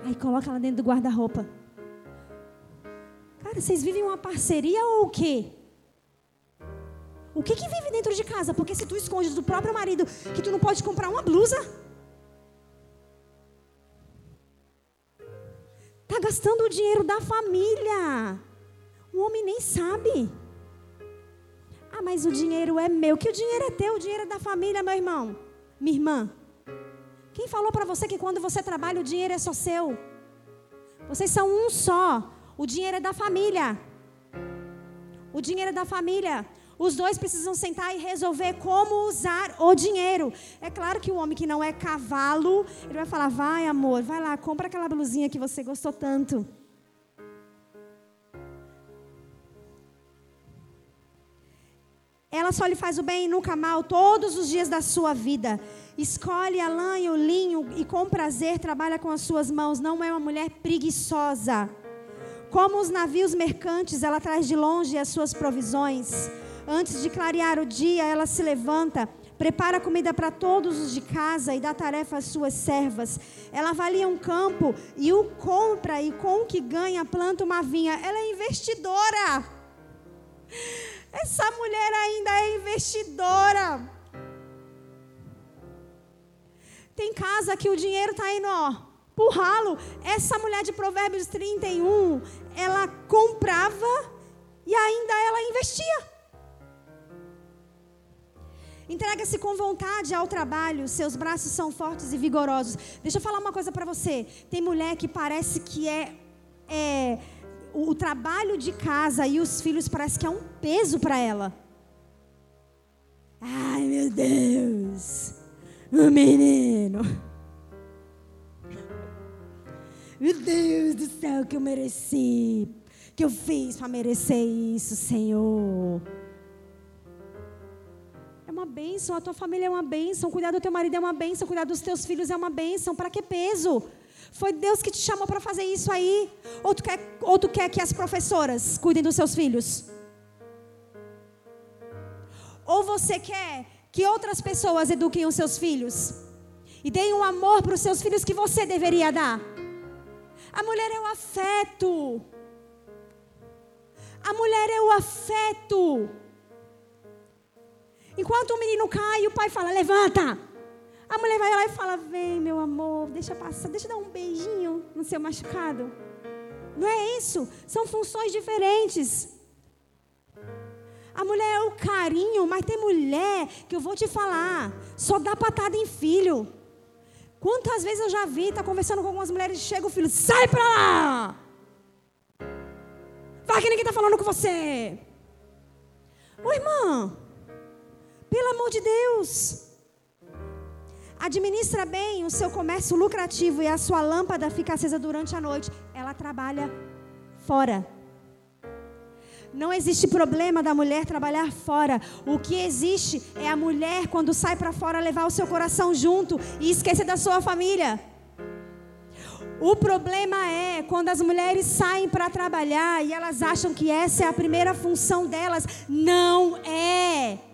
Aí coloca ela dentro do guarda-roupa. Cara, vocês vivem uma parceria ou o quê? O que que vive dentro de casa? Porque se tu escondes do próprio marido que tu não pode comprar uma blusa, tá gastando o dinheiro da família. O homem nem sabe. Ah, mas o dinheiro é meu. Que o dinheiro é teu, o dinheiro é da família, meu irmão, minha irmã. Quem falou para você que quando você trabalha o dinheiro é só seu? Vocês são um só. O dinheiro é da família. O dinheiro é da família. Os dois precisam sentar e resolver como usar o dinheiro. É claro que o homem que não é cavalo, ele vai falar: vai, amor, vai lá, compra aquela blusinha que você gostou tanto. Ela só lhe faz o bem e nunca mal todos os dias da sua vida. Escolhe a lã e o linho e com prazer trabalha com as suas mãos. Não é uma mulher preguiçosa. Como os navios mercantes, ela traz de longe as suas provisões. Antes de clarear o dia, ela se levanta, prepara comida para todos os de casa e dá tarefa às suas servas. Ela avalia um campo e o compra, e com o que ganha, planta uma vinha. Ela é investidora. Essa mulher ainda é investidora. Tem casa que o dinheiro está indo, ó, pro ralo. Essa mulher de Provérbios 31, ela comprava e ainda ela investia. Entrega-se com vontade ao trabalho, seus braços são fortes e vigorosos. Deixa eu falar uma coisa para você. Tem mulher que parece que é, é o, trabalho de casa e os filhos parece que é um peso para ela. Ai, meu Deus. O menino. Meu Deus do céu, que eu mereci. Que eu fiz para merecer isso, Senhor. É uma bênção, a tua família é uma bênção, cuidar do teu marido é uma bênção, cuidar dos teus filhos é uma bênção. Para que peso? Foi Deus que te chamou para fazer isso aí? Ou tu, quer, ou tu quer que as professoras cuidem dos seus filhos? Ou você quer que outras pessoas eduquem os seus filhos? E deem um amor para os seus filhos que você deveria dar? A mulher é o afeto. A mulher é o afeto. Enquanto o menino cai, o pai fala: levanta. A mulher vai lá e fala: vem, meu amor, deixa passar, deixa dar um beijinho no seu machucado. Não é isso? São funções diferentes. A mulher é o carinho, mas tem mulher que eu vou te falar, só dá patada em filho. Quantas vezes eu já vi, tá conversando com algumas mulheres, chega o filho, sai pra lá! Vai que ninguém tá falando com você. Ô irmã, pelo amor de Deus. Administra bem o seu comércio lucrativo e a sua lâmpada fica acesa durante a noite. Ela trabalha fora. Não existe problema da mulher trabalhar fora. O que existe é a mulher, quando sai para fora, levar o seu coração junto e esquecer da sua família. O problema é quando as mulheres saem para trabalhar e elas acham que essa é a primeira função delas. Não é.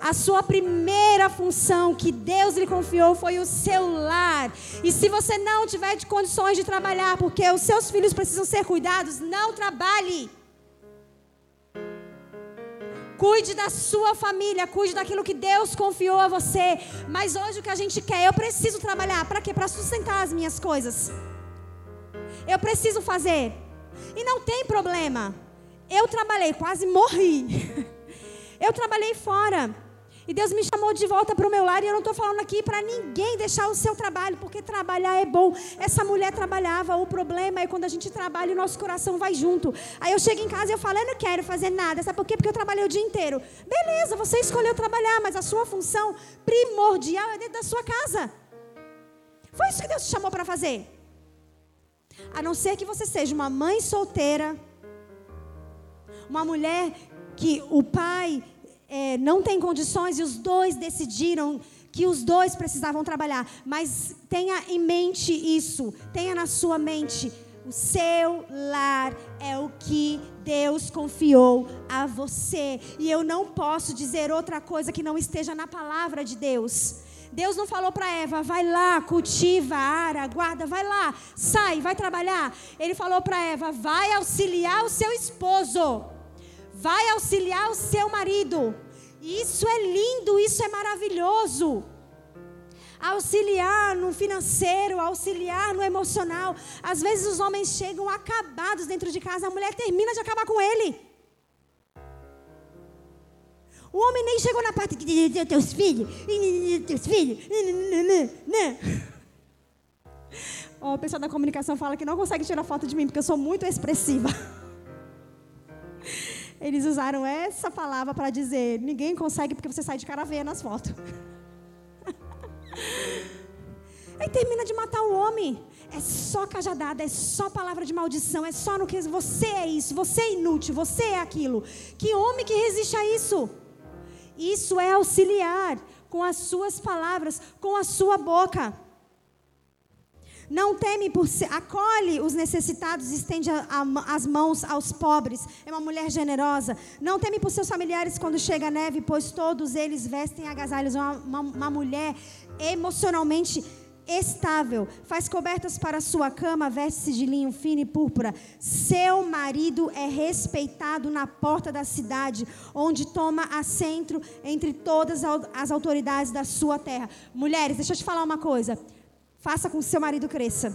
A sua primeira função que Deus lhe confiou foi o seu lar. E se você não tiver de condições de trabalhar, porque os seus filhos precisam ser cuidados, não trabalhe. Cuide da sua família, cuide daquilo que Deus confiou a você. Mas hoje o que a gente quer, eu preciso trabalhar. Para quê? Para sustentar as minhas coisas. Eu preciso fazer. E não tem problema. Eu trabalhei, quase morri. Eu trabalhei fora. E Deus me chamou de volta para o meu lar. E eu não estou falando aqui para ninguém deixar o seu trabalho, porque trabalhar é bom. Essa mulher trabalhava. O problema é quando a gente trabalha e nosso coração vai junto. Aí eu chego em casa e eu falo, eu não quero fazer nada. Sabe por quê? Porque eu trabalhei o dia inteiro. Beleza, você escolheu trabalhar, mas a sua função primordial é dentro da sua casa. Foi isso que Deus te chamou para fazer. A não ser que você seja uma mãe solteira, uma mulher que o pai é, não tem condições e os dois decidiram que os dois precisavam trabalhar. Mas tenha em mente isso, tenha na sua mente. O seu lar é o que Deus confiou a você. E eu não posso dizer outra coisa que não esteja na palavra de Deus. Deus não falou para Eva, vai lá, cultiva, ara, guarda, vai lá, sai, vai trabalhar. Ele falou para Eva, vai auxiliar o seu esposo, vai auxiliar o seu marido. Isso é lindo, isso é maravilhoso. Auxiliar no financeiro, auxiliar no emocional. Às vezes os homens chegam acabados dentro de casa, a mulher termina de acabar com ele. O homem nem chegou na parte de teus filhos, teus filhos. O pessoal da comunicação fala que não consegue tirar foto de mim porque eu sou muito expressiva. Eles usaram essa palavra para dizer: ninguém consegue porque você sai de cara nas fotos. Aí termina de matar o homem. É só cajadada, é só palavra de maldição, é só no que você é isso, você é inútil, você é aquilo. Que homem que resiste a isso? Isso é auxiliar com as suas palavras, com a sua boca. Não teme por ser, acolhe os necessitados, estende a, a, as mãos aos pobres. É uma mulher generosa. Não teme por seus familiares quando chega a neve, pois todos eles vestem agasalhos. Uma, uma, uma mulher emocionalmente estável, faz cobertas para sua cama, veste-se de linho fino e púrpura. Seu marido é respeitado na porta da cidade, onde toma assento entre todas as autoridades da sua terra. Mulheres, deixa eu te falar uma coisa. Faça com que seu marido cresça.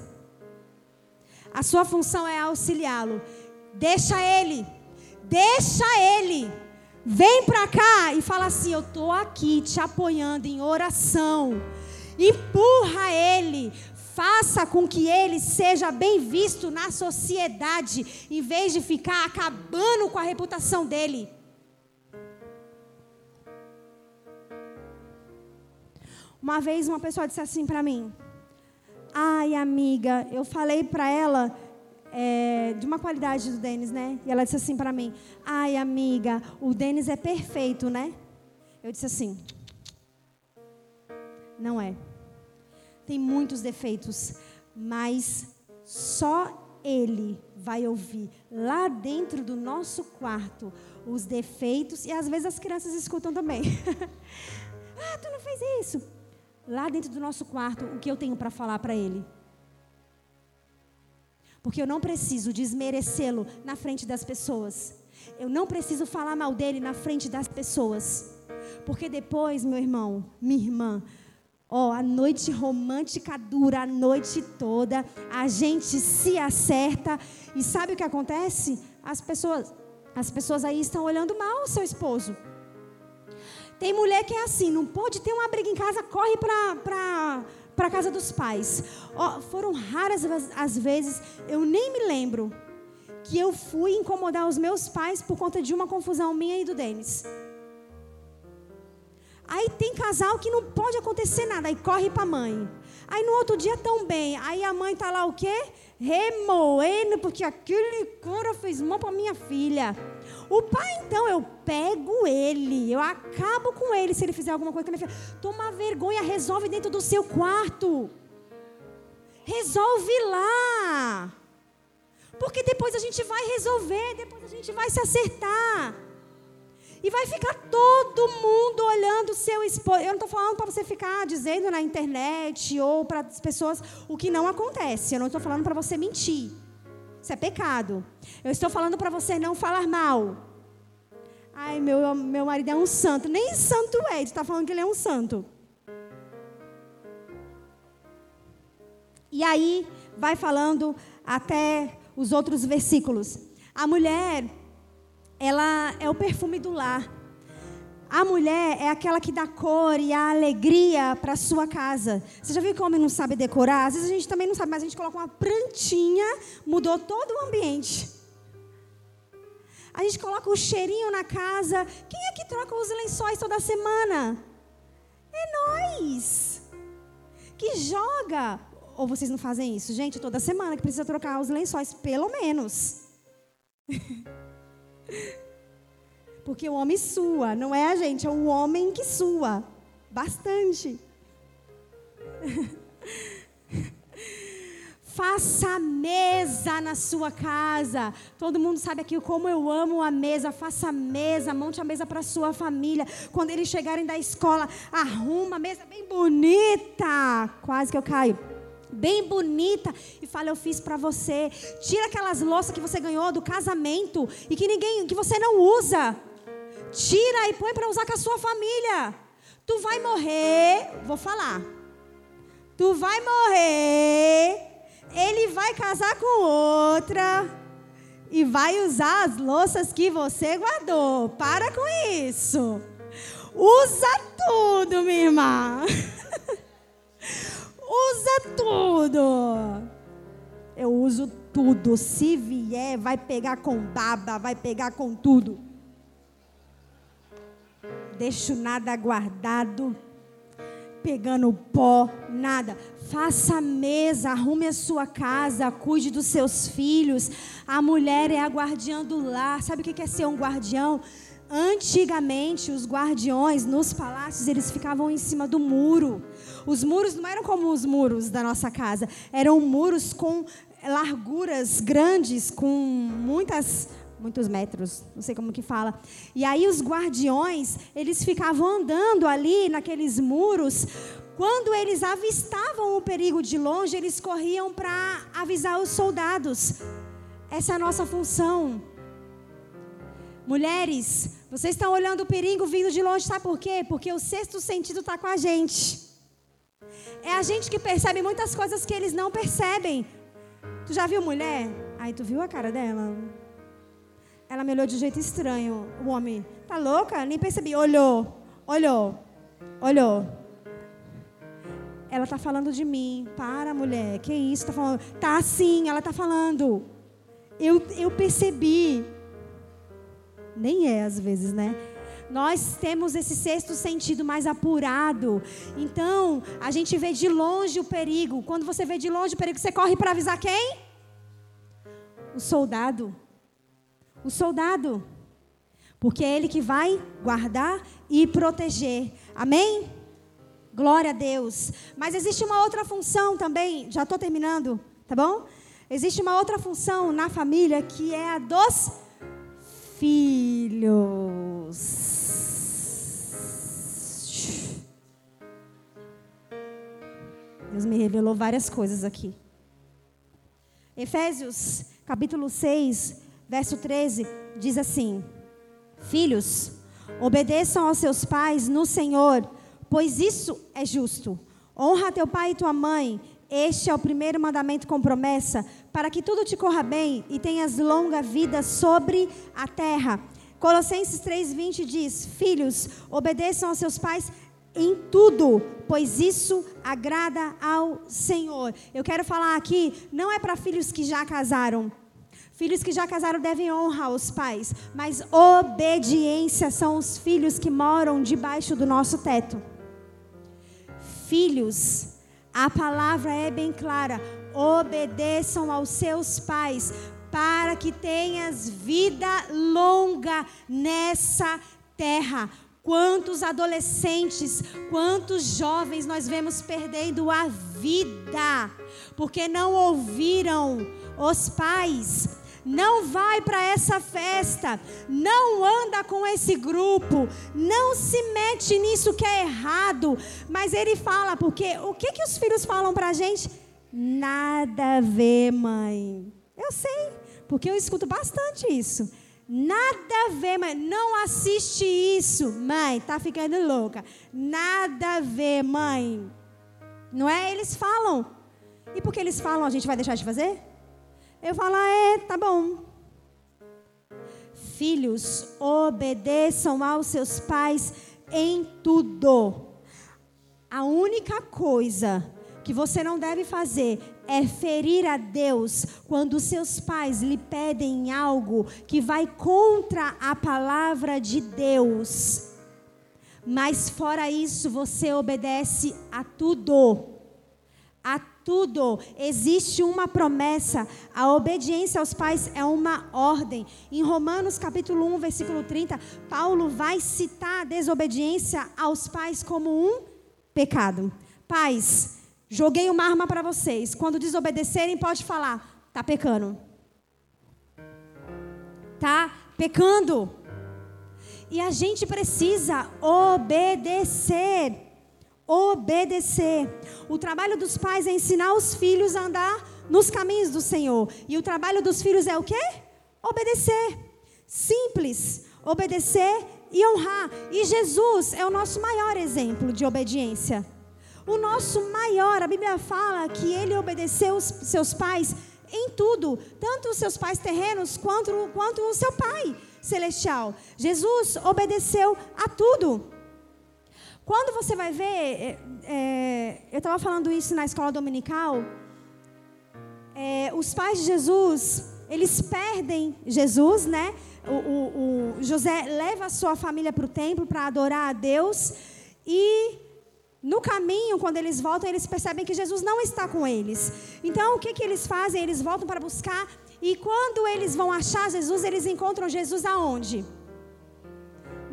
A sua função é auxiliá-lo. Deixa ele. Deixa ele. vem para cá e fala assim: Eu estou aqui te apoiando em oração. Empurra ele, faça com que ele seja bem visto na sociedade, em vez de ficar acabando com a reputação dele. Uma vez uma pessoa disse assim para mim: Ai, amiga, eu falei para ela é, de uma qualidade do Denis, né? E ela disse assim para mim: Ai, amiga, o Denis é perfeito, né? Eu disse assim: Não é. Tem muitos defeitos, mas só ele vai ouvir lá dentro do nosso quarto os defeitos e às vezes as crianças escutam também. ah, tu não fez isso lá dentro do nosso quarto o que eu tenho para falar para ele. Porque eu não preciso desmerecê-lo na frente das pessoas. Eu não preciso falar mal dele na frente das pessoas. Porque depois, meu irmão, minha irmã, ó, a noite romântica dura a noite toda, a gente se acerta e sabe o que acontece? As pessoas, as pessoas aí estão olhando mal o seu esposo. Tem mulher que é assim, não pode ter uma briga em casa, corre para para casa dos pais. Oh, foram raras as vezes, eu nem me lembro que eu fui incomodar os meus pais por conta de uma confusão minha e do Denis. Aí tem casal que não pode acontecer nada, aí corre para a mãe. Aí no outro dia tão bem, aí a mãe tá lá o quê? Remoendo porque aquele cara fez mal para minha filha. O pai, então, eu pego ele, eu acabo com ele se ele fizer alguma coisa a minha filha. Toma vergonha, resolve dentro do seu quarto. Resolve lá. Porque depois a gente vai resolver, depois a gente vai se acertar. E vai ficar todo mundo olhando o seu esposo. Eu não estou falando para você ficar dizendo na internet ou para as pessoas o que não acontece. Eu não estou falando para você mentir. Isso é pecado. Eu estou falando para você não falar mal. Ai, meu, meu marido é um santo. Nem santo é, tu está falando que ele é um santo. E aí, vai falando até os outros versículos. A mulher, ela é o perfume do lar. A mulher é aquela que dá cor e a alegria para a sua casa. Você já viu que o homem não sabe decorar? Às vezes a gente também não sabe, mas a gente coloca uma plantinha, mudou todo o ambiente. A gente coloca o cheirinho na casa. Quem é que troca os lençóis toda semana? É nós. Que joga. Ou vocês não fazem isso? Gente, toda semana que precisa trocar os lençóis, pelo menos. Porque o homem sua, não é a gente, é o homem que sua. Bastante. Faça mesa na sua casa. Todo mundo sabe aqui como eu amo a mesa. Faça mesa, monte a mesa para sua família. Quando eles chegarem da escola, arruma a mesa bem bonita. Quase que eu caio bem bonita e fala eu fiz para você. Tira aquelas louças que você ganhou do casamento e que ninguém, que você não usa. Tira e põe para usar com a sua família. Tu vai morrer, vou falar. Tu vai morrer, ele vai casar com outra e vai usar as louças que você guardou. Para com isso. Usa tudo, minha irmã. Usa tudo. Eu uso tudo. Se vier, vai pegar com baba, vai pegar com tudo deixo nada guardado, pegando pó, nada. Faça a mesa, arrume a sua casa, cuide dos seus filhos. A mulher é a guardiã do lar. Sabe o que é ser um guardião? Antigamente, os guardiões nos palácios, eles ficavam em cima do muro. Os muros não eram como os muros da nossa casa, eram muros com larguras grandes, com muitas muitos metros, não sei como que fala. E aí os guardiões, eles ficavam andando ali naqueles muros. Quando eles avistavam o perigo de longe, eles corriam para avisar os soldados. Essa é a nossa função. Mulheres, vocês estão olhando o perigo vindo de longe, sabe por quê? Porque o sexto sentido está com a gente. É a gente que percebe muitas coisas que eles não percebem. Tu já viu mulher? Aí tu viu a cara dela? Ela me olhou de jeito estranho. O homem, Tá louca? Nem percebi. Olhou, olhou, olhou. Ela tá falando de mim. Para, mulher. Que isso? Tá falando? Tá sim, ela tá falando. Eu, eu percebi. Nem é às vezes, né? Nós temos esse sexto sentido mais apurado. Então, a gente vê de longe o perigo. Quando você vê de longe o perigo, você corre para avisar quem? O soldado. O soldado. Porque é ele que vai guardar e proteger. Amém? Glória a Deus. Mas existe uma outra função também, já estou terminando, tá bom? Existe uma outra função na família que é a dos filhos. Deus me revelou várias coisas aqui. Efésios, capítulo 6, verso 13, diz assim: Filhos, obedeçam aos seus pais no Senhor, pois isso é justo. Honra teu pai e tua mãe. Este é o primeiro mandamento com promessa, para que tudo te corra bem e tenhas longa vida sobre a terra. Colossenses 3:20 diz: Filhos, obedeçam aos seus pais em tudo, pois isso agrada ao Senhor. Eu quero falar aqui, não é para filhos que já casaram. Filhos que já casaram devem honrar os pais, mas obediência são os filhos que moram debaixo do nosso teto. Filhos, a palavra é bem clara: obedeçam aos seus pais, para que tenhas vida longa nessa terra. Quantos adolescentes, quantos jovens nós vemos perdendo a vida, porque não ouviram os pais. Não vai para essa festa, não anda com esse grupo, não se mete nisso que é errado. Mas ele fala, porque o que, que os filhos falam para a gente? Nada a ver, mãe. Eu sei, porque eu escuto bastante isso. Nada a ver, mãe. Não assiste isso, mãe. Tá ficando louca. Nada a ver, mãe. Não é? Eles falam. E porque eles falam, a gente vai deixar de fazer? Eu falo, ah, é, tá bom. Filhos, obedeçam aos seus pais em tudo. A única coisa que você não deve fazer é ferir a Deus quando seus pais lhe pedem algo que vai contra a palavra de Deus. Mas fora isso, você obedece a tudo. Tudo. Existe uma promessa. A obediência aos pais é uma ordem. Em Romanos capítulo 1, versículo 30, Paulo vai citar a desobediência aos pais como um pecado. Pais, Joguei uma arma para vocês. Quando desobedecerem, pode falar: tá pecando. Tá pecando. E a gente precisa obedecer. Obedecer. O trabalho dos pais é ensinar os filhos a andar nos caminhos do Senhor. E o trabalho dos filhos é o quê? Obedecer. Simples. Obedecer e honrar. E Jesus é o nosso maior exemplo de obediência. O nosso maior, a Bíblia fala que ele obedeceu os seus pais em tudo, tanto os seus pais terrenos quanto, quanto o seu pai celestial. Jesus obedeceu a tudo. Quando você vai ver, é, é, eu estava falando isso na escola dominical, é, os pais de Jesus, eles perdem Jesus, né? O, o, o José leva a sua família para o templo para adorar a Deus e no caminho, quando eles voltam, eles percebem que Jesus não está com eles. Então, o que, que eles fazem? Eles voltam para buscar. E quando eles vão achar Jesus, eles encontram Jesus aonde?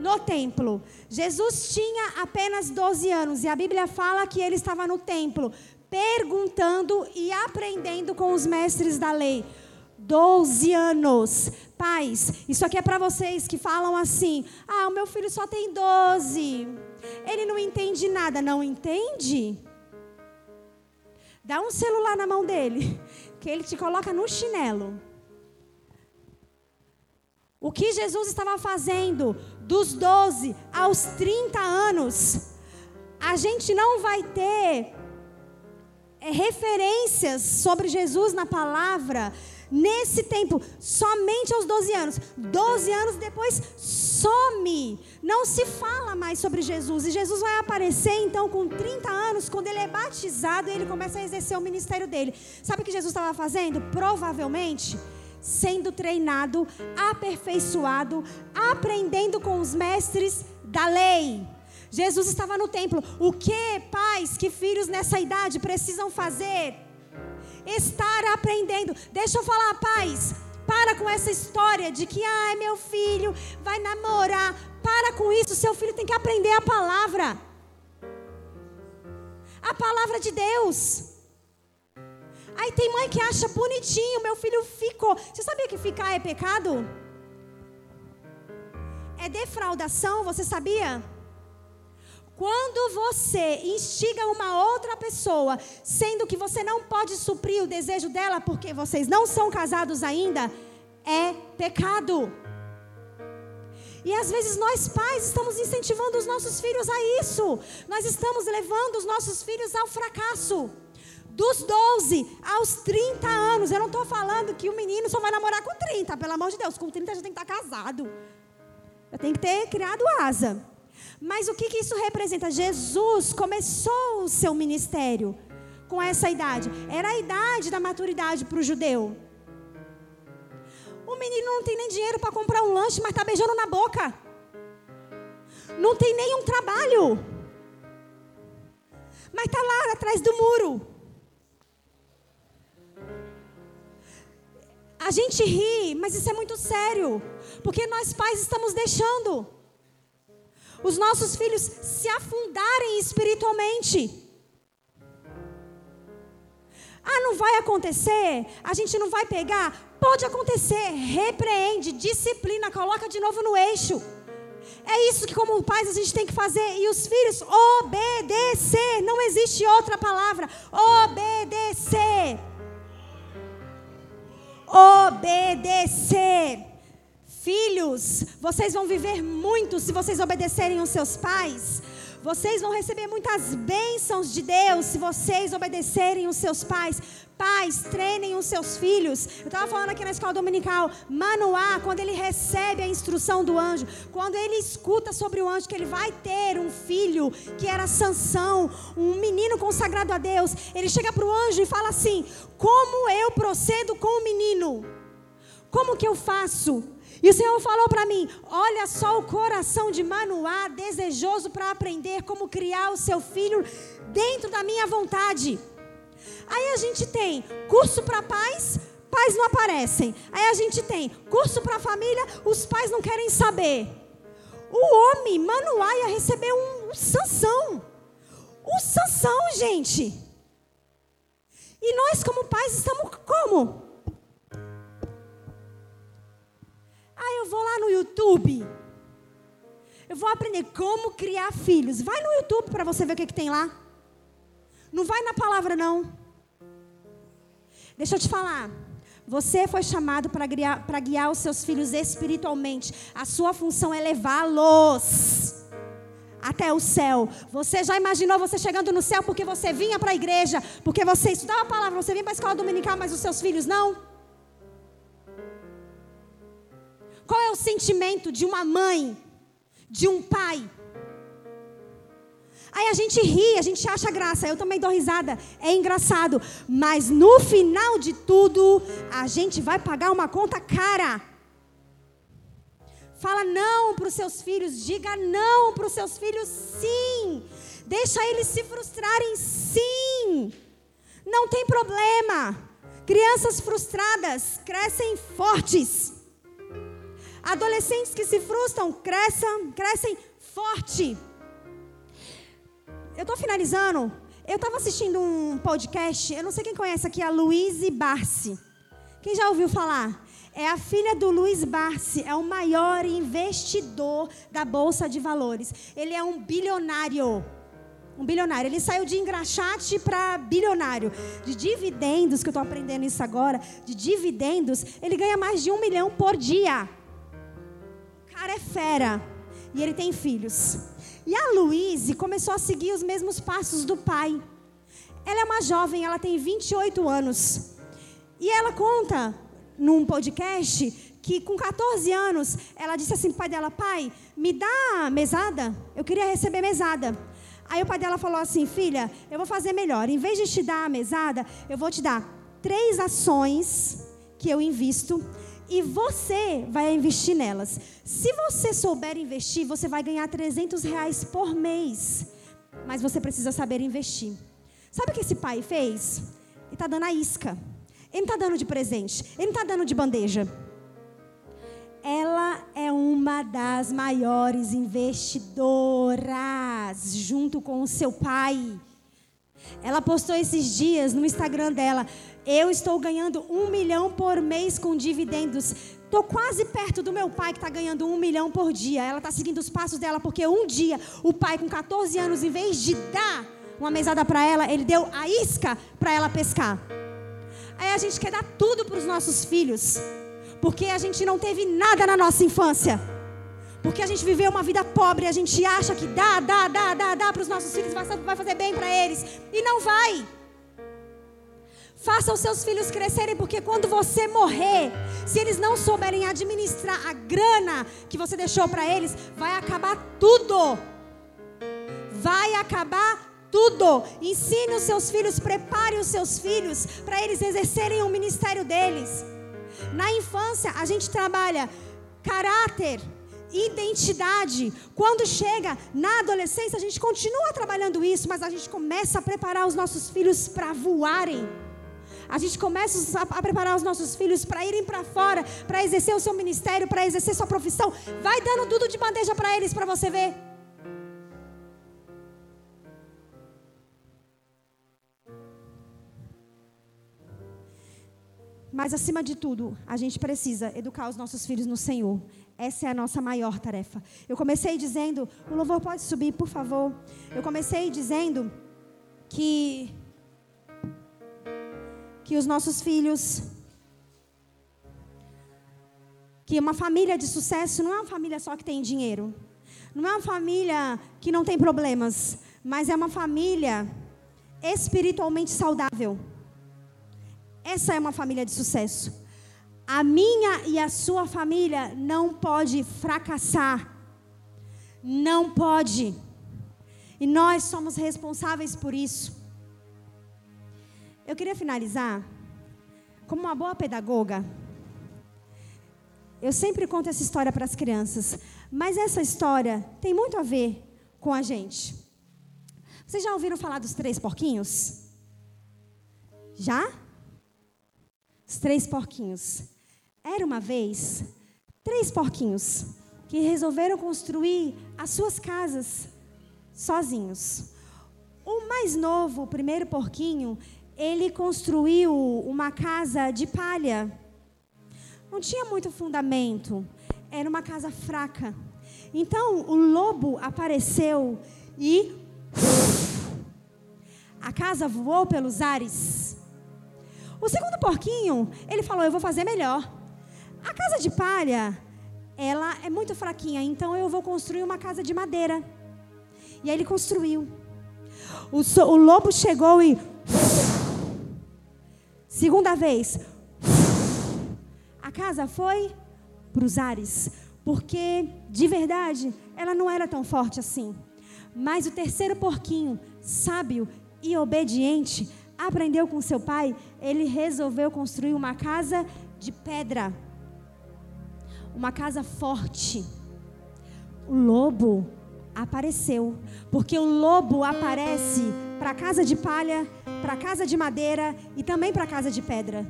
No templo. Jesus tinha apenas 12 anos. E a Bíblia fala que ele estava no templo, perguntando e aprendendo com os mestres da lei. 12 anos. Pais, isso aqui é para vocês que falam assim: ah, o meu filho só tem 12. Ele não entende nada. Não entende? Dá um celular na mão dele, que ele te coloca no chinelo. O que Jesus estava fazendo dos 12 aos 30 anos, a gente não vai ter é, referências sobre Jesus na palavra nesse tempo, somente aos 12 anos. 12 anos depois, some. Não se fala mais sobre Jesus. E Jesus vai aparecer então com 30 anos, quando ele é batizado e ele começa a exercer o ministério dele. Sabe o que Jesus estava fazendo? Provavelmente sendo treinado, aperfeiçoado, aprendendo com os mestres da lei. Jesus estava no templo. O que pais, que filhos nessa idade precisam fazer? Estar aprendendo. Deixa eu falar, pais. Para com essa história de que, ai, meu filho vai namorar. Para com isso. Seu filho tem que aprender a palavra. A palavra de Deus. Aí tem mãe que acha bonitinho, meu filho ficou. Você sabia que ficar é pecado? É defraudação, você sabia? Quando você instiga uma outra pessoa, sendo que você não pode suprir o desejo dela porque vocês não são casados ainda, é pecado. E às vezes nós pais estamos incentivando os nossos filhos a isso. Nós estamos levando os nossos filhos ao fracasso. Dos 12 aos 30 anos. Eu não estou falando que o menino só vai namorar com 30, pelo amor de Deus. Com 30 já tem que estar casado. Já tem que ter criado asa. Mas o que, que isso representa? Jesus começou o seu ministério com essa idade. Era a idade da maturidade para o judeu. O menino não tem nem dinheiro para comprar um lanche, mas está beijando na boca. Não tem nenhum trabalho. Mas está lá atrás do muro. A gente ri, mas isso é muito sério. Porque nós pais estamos deixando os nossos filhos se afundarem espiritualmente. Ah, não vai acontecer? A gente não vai pegar? Pode acontecer. Repreende, disciplina, coloca de novo no eixo. É isso que, como pais, a gente tem que fazer. E os filhos, obedecer. Não existe outra palavra. Obedecer obedecer. Filhos, vocês vão viver muito se vocês obedecerem os seus pais. Vocês vão receber muitas bênçãos de Deus se vocês obedecerem os seus pais. Pais, treinem os seus filhos. Eu estava falando aqui na escola dominical, Manoá, quando ele recebe a instrução do anjo, quando ele escuta sobre o anjo que ele vai ter um filho, que era Sansão, um menino consagrado a Deus, ele chega para o anjo e fala assim: Como eu procedo com o menino? Como que eu faço? E o Senhor falou para mim: olha só o coração de Manoá, desejoso para aprender como criar o seu filho dentro da minha vontade. Aí a gente tem curso para pais, pais não aparecem. Aí a gente tem curso para família, os pais não querem saber. O homem, Manoá, ia receber um, um Sansão. O Sansão, gente. E nós, como pais, estamos como? Ah, eu vou lá no YouTube. Eu vou aprender como criar filhos. Vai no YouTube para você ver o que, que tem lá. Não vai na palavra, não. Deixa eu te falar. Você foi chamado para guiar, guiar os seus filhos espiritualmente. A sua função é levá-los até o céu. Você já imaginou você chegando no céu porque você vinha para a igreja, porque você estudava a palavra, você vinha para a escola dominical, mas os seus filhos não? Qual é o sentimento de uma mãe, de um pai? Aí a gente ri, a gente acha graça, eu também dou risada, é engraçado, mas no final de tudo, a gente vai pagar uma conta cara. Fala não para os seus filhos, diga não para os seus filhos, sim. Deixa eles se frustrarem, sim. Não tem problema. Crianças frustradas crescem fortes. Adolescentes que se frustram crescem, crescem forte. Eu estou finalizando. Eu estava assistindo um podcast, eu não sei quem conhece aqui, a Luiz Barsi. Quem já ouviu falar? É a filha do Luiz Barsi, é o maior investidor da Bolsa de Valores. Ele é um bilionário. Um bilionário. Ele saiu de engraxate para bilionário. De dividendos, que eu estou aprendendo isso agora, de dividendos, ele ganha mais de um milhão por dia cara é fera. E ele tem filhos. E a Luíse começou a seguir os mesmos passos do pai. Ela é uma jovem, ela tem 28 anos. E ela conta num podcast que com 14 anos ela disse assim pro pai dela: Pai, me dá mesada? Eu queria receber mesada. Aí o pai dela falou assim: Filha, eu vou fazer melhor. Em vez de te dar a mesada, eu vou te dar três ações que eu invisto e você vai investir nelas. Se você souber investir, você vai ganhar 300 reais por mês. Mas você precisa saber investir. Sabe o que esse pai fez? Ele está dando a isca. Ele está dando de presente. Ele está dando de bandeja. Ela é uma das maiores investidoras, junto com o seu pai. Ela postou esses dias no Instagram dela: Eu estou ganhando um milhão por mês com dividendos. Estou quase perto do meu pai que está ganhando um milhão por dia. Ela está seguindo os passos dela porque um dia o pai, com 14 anos, em vez de dar uma mesada para ela, ele deu a isca para ela pescar. Aí a gente quer dar tudo para os nossos filhos, porque a gente não teve nada na nossa infância. Porque a gente viveu uma vida pobre, a gente acha que dá, dá, dá, dá, dá para os nossos filhos, vai fazer bem para eles. E não vai. Faça os seus filhos crescerem, porque quando você morrer, se eles não souberem administrar a grana que você deixou para eles, vai acabar tudo. Vai acabar tudo. Ensine os seus filhos, prepare os seus filhos para eles exercerem o ministério deles. Na infância, a gente trabalha caráter, identidade. Quando chega na adolescência, a gente continua trabalhando isso, mas a gente começa a preparar os nossos filhos para voarem. A gente começa a preparar os nossos filhos para irem para fora, para exercer o seu ministério, para exercer sua profissão. Vai dando tudo de bandeja para eles para você ver. Mas acima de tudo, a gente precisa educar os nossos filhos no Senhor. Essa é a nossa maior tarefa. Eu comecei dizendo, o louvor pode subir, por favor. Eu comecei dizendo que que os nossos filhos que uma família de sucesso não é uma família só que tem dinheiro. Não é uma família que não tem problemas, mas é uma família espiritualmente saudável. Essa é uma família de sucesso. A minha e a sua família não pode fracassar. Não pode. E nós somos responsáveis por isso. Eu queria finalizar como uma boa pedagoga. Eu sempre conto essa história para as crianças, mas essa história tem muito a ver com a gente. Vocês já ouviram falar dos três porquinhos? Já? Os três porquinhos. Era uma vez três porquinhos que resolveram construir as suas casas sozinhos. O mais novo, o primeiro porquinho, ele construiu uma casa de palha. Não tinha muito fundamento, era uma casa fraca. Então o lobo apareceu e a casa voou pelos ares. O segundo porquinho, ele falou: Eu vou fazer melhor. A casa de palha, ela é muito fraquinha, então eu vou construir uma casa de madeira. E aí ele construiu. O, so, o lobo chegou e. Segunda vez. A casa foi para os ares. Porque, de verdade, ela não era tão forte assim. Mas o terceiro porquinho, sábio e obediente, aprendeu com seu pai, ele resolveu construir uma casa de pedra. Uma casa forte. O lobo apareceu, porque o lobo aparece para casa de palha, para casa de madeira e também para casa de pedra.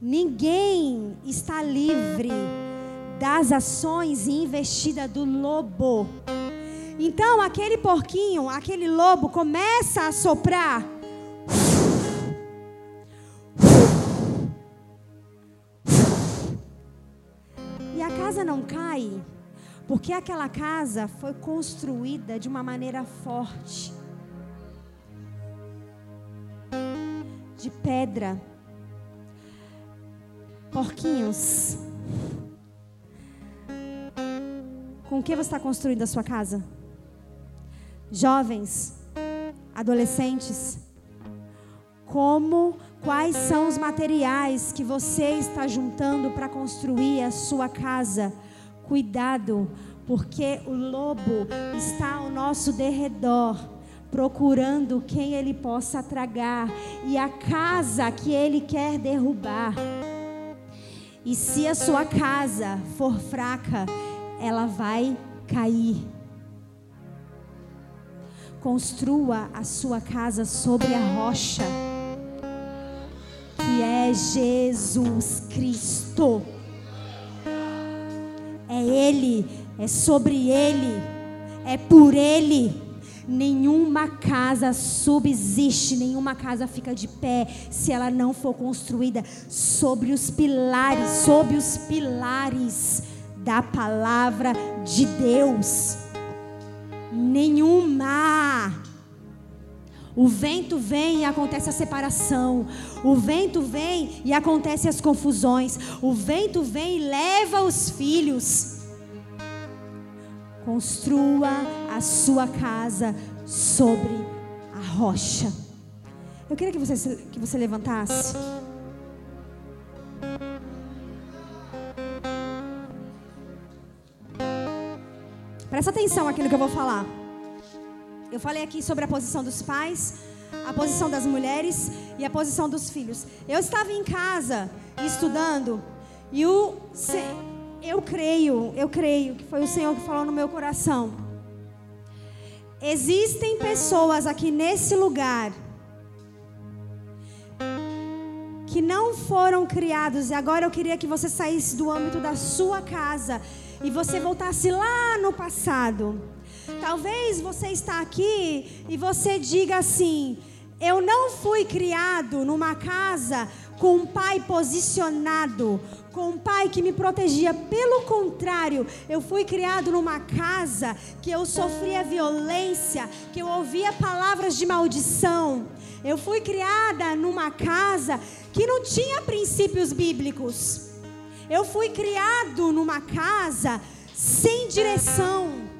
Ninguém está livre das ações e investida do lobo. Então aquele porquinho, aquele lobo começa a soprar. Casa não cai, porque aquela casa foi construída de uma maneira forte. De pedra. Porquinhos. Com o que você está construindo a sua casa? jovens, adolescentes, como quais são os materiais que você está juntando para construir a sua casa. Cuidado, porque o lobo está ao nosso derredor, procurando quem ele possa tragar e a casa que ele quer derrubar. E se a sua casa for fraca, ela vai cair. Construa a sua casa sobre a rocha, é Jesus Cristo. É Ele, é sobre Ele, é por Ele. Nenhuma casa subsiste, nenhuma casa fica de pé se ela não for construída sobre os pilares, sobre os pilares da palavra de Deus. Nenhuma. O vento vem e acontece a separação. O vento vem e acontece as confusões. O vento vem e leva os filhos. Construa a sua casa sobre a rocha. Eu queria que você, que você levantasse. Presta atenção aqui no que eu vou falar. Eu falei aqui sobre a posição dos pais, a posição das mulheres e a posição dos filhos. Eu estava em casa estudando e o eu creio, eu creio que foi o Senhor que falou no meu coração. Existem pessoas aqui nesse lugar que não foram criados e agora eu queria que você saísse do âmbito da sua casa e você voltasse lá no passado. Talvez você está aqui e você diga assim: eu não fui criado numa casa com um pai posicionado, com um pai que me protegia. Pelo contrário, eu fui criado numa casa que eu sofria violência, que eu ouvia palavras de maldição. Eu fui criada numa casa que não tinha princípios bíblicos. Eu fui criado numa casa sem direção.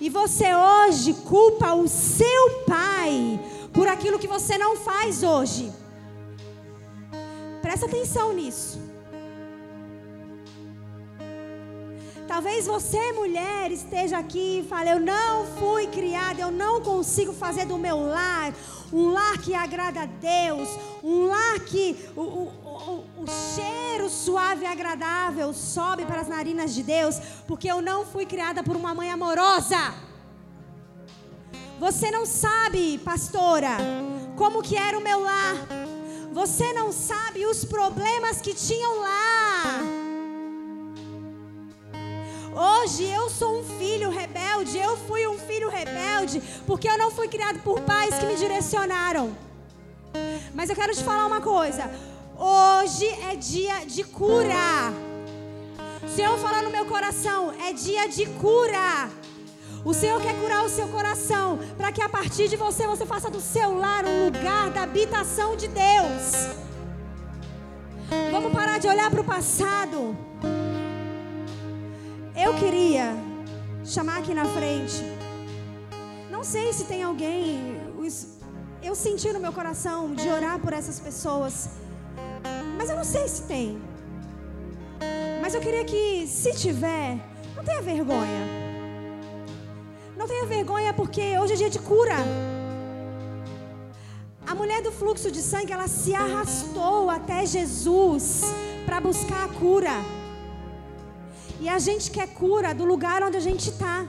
E você hoje culpa o seu pai por aquilo que você não faz hoje. Presta atenção nisso. Talvez você, mulher, esteja aqui e fale: Eu não fui criada, eu não consigo fazer do meu lar um lar que agrada a Deus, um lar que o, o, o, o cheiro suave e agradável sobe para as narinas de Deus, porque eu não fui criada por uma mãe amorosa. Você não sabe, pastora, como que era o meu lar. Você não sabe os problemas que tinham lá. Hoje eu sou um filho rebelde, eu fui um filho rebelde, porque eu não fui criado por pais que me direcionaram. Mas eu quero te falar uma coisa: hoje é dia de cura. Senhor fala no meu coração, é dia de cura. O Senhor quer curar o seu coração, para que a partir de você você faça do seu lar um lugar da habitação de Deus. Vamos parar de olhar para o passado. Eu queria chamar aqui na frente. Não sei se tem alguém. Eu senti no meu coração de orar por essas pessoas. Mas eu não sei se tem. Mas eu queria que, se tiver, não tenha vergonha. Não tenha vergonha porque hoje é dia de cura. A mulher do fluxo de sangue, ela se arrastou até Jesus para buscar a cura. E a gente quer cura do lugar onde a gente está.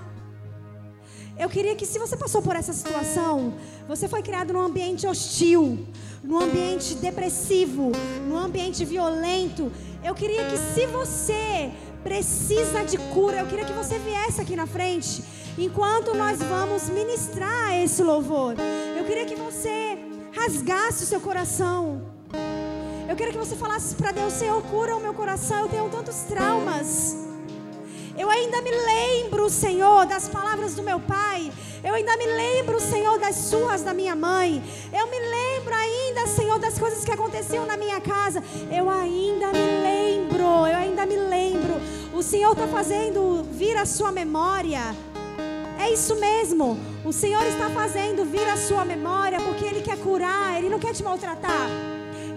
Eu queria que, se você passou por essa situação, você foi criado num ambiente hostil, num ambiente depressivo, num ambiente violento. Eu queria que, se você precisa de cura, eu queria que você viesse aqui na frente, enquanto nós vamos ministrar esse louvor. Eu queria que você rasgasse o seu coração. Eu queria que você falasse para Deus: Senhor, cura o meu coração. Eu tenho tantos traumas. Eu ainda me lembro, Senhor, das palavras do meu pai. Eu ainda me lembro, Senhor, das suas da minha mãe. Eu me lembro ainda, Senhor, das coisas que aconteciam na minha casa. Eu ainda me lembro, eu ainda me lembro. O Senhor está fazendo vir a sua memória É isso mesmo. O Senhor está fazendo vir a sua memória porque Ele quer curar, Ele não quer te maltratar.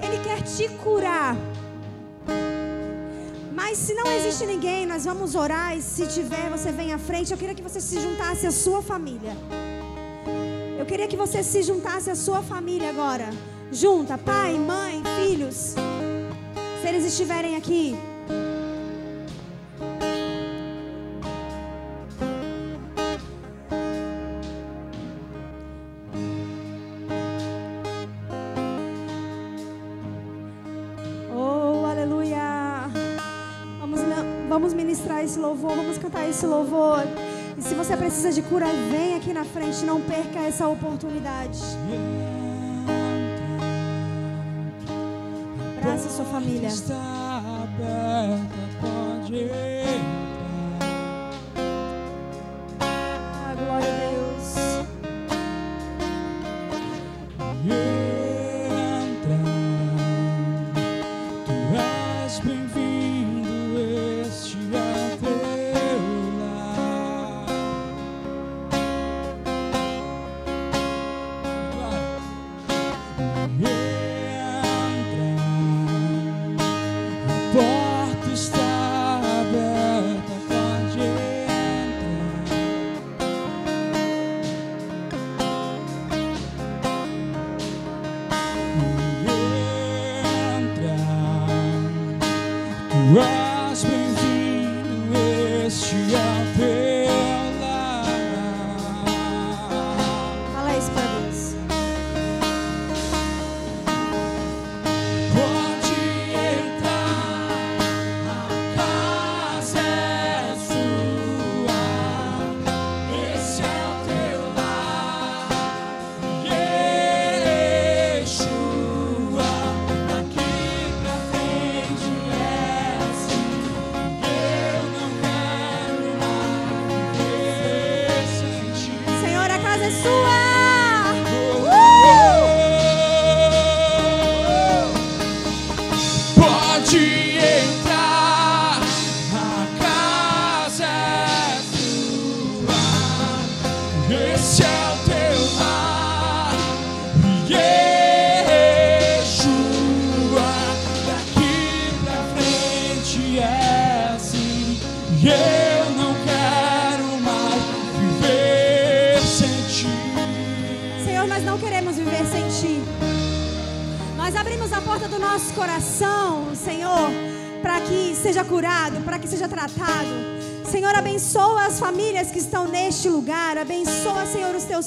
Ele quer te curar. Mas se não existe ninguém, nós vamos orar e se tiver, você vem à frente. Eu queria que você se juntasse à sua família. Eu queria que você se juntasse à sua família agora. Junta, pai, mãe, filhos. Se eles estiverem aqui. Vamos ministrar esse louvor, vamos cantar esse louvor. E se você precisa de cura, vem aqui na frente, não perca essa oportunidade. Abraça sua família. Está aberta, pode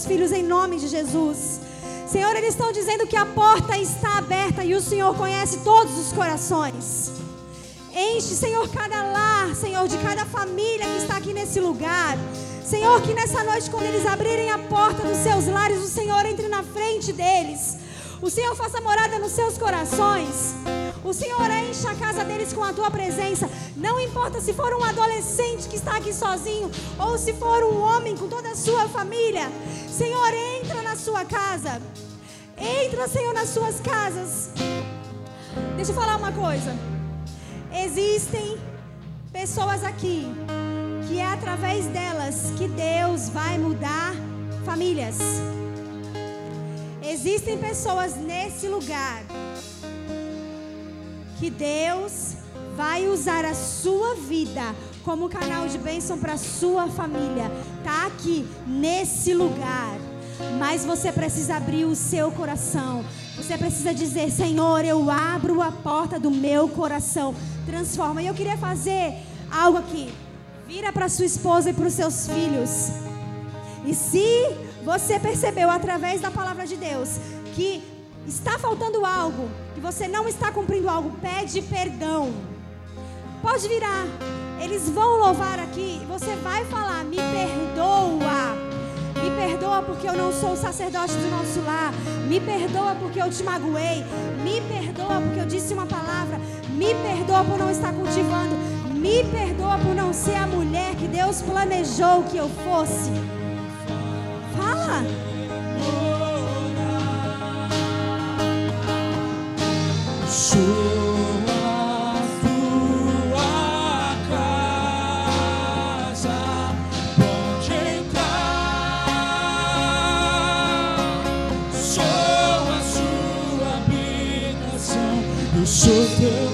filhos em nome de Jesus. Senhor, eles estão dizendo que a porta está aberta e o Senhor conhece todos os corações. Enche, Senhor, cada lar, Senhor, de cada família que está aqui nesse lugar. Senhor, que nessa noite, quando eles abrirem a porta dos seus lares, o Senhor entre na frente deles. O Senhor faça morada nos seus corações. O Senhor enche a casa deles com a tua presença. Não importa se for um adolescente que está aqui sozinho ou se for um homem com toda a sua família. Senhor, entra na sua casa. Entra, Senhor, nas suas casas. Deixa eu falar uma coisa. Existem pessoas aqui que é através delas que Deus vai mudar famílias. Existem pessoas nesse lugar que Deus vai usar a sua vida como canal de bênção para a sua família. Tá aqui nesse lugar. Mas você precisa abrir o seu coração. Você precisa dizer: Senhor, eu abro a porta do meu coração. Transforma. E eu queria fazer algo aqui. Vira para sua esposa e para os seus filhos. E se você percebeu através da palavra de Deus que está faltando algo, que você não está cumprindo algo, pede perdão. Pode virar. Eles vão louvar aqui. Você vai falar: Me perdoa. Me perdoa porque eu não sou o sacerdote do nosso lar. Me perdoa porque eu te magoei. Me perdoa porque eu disse uma palavra. Me perdoa por não estar cultivando. Me perdoa por não ser a mulher que Deus planejou que eu fosse. Fala. Sou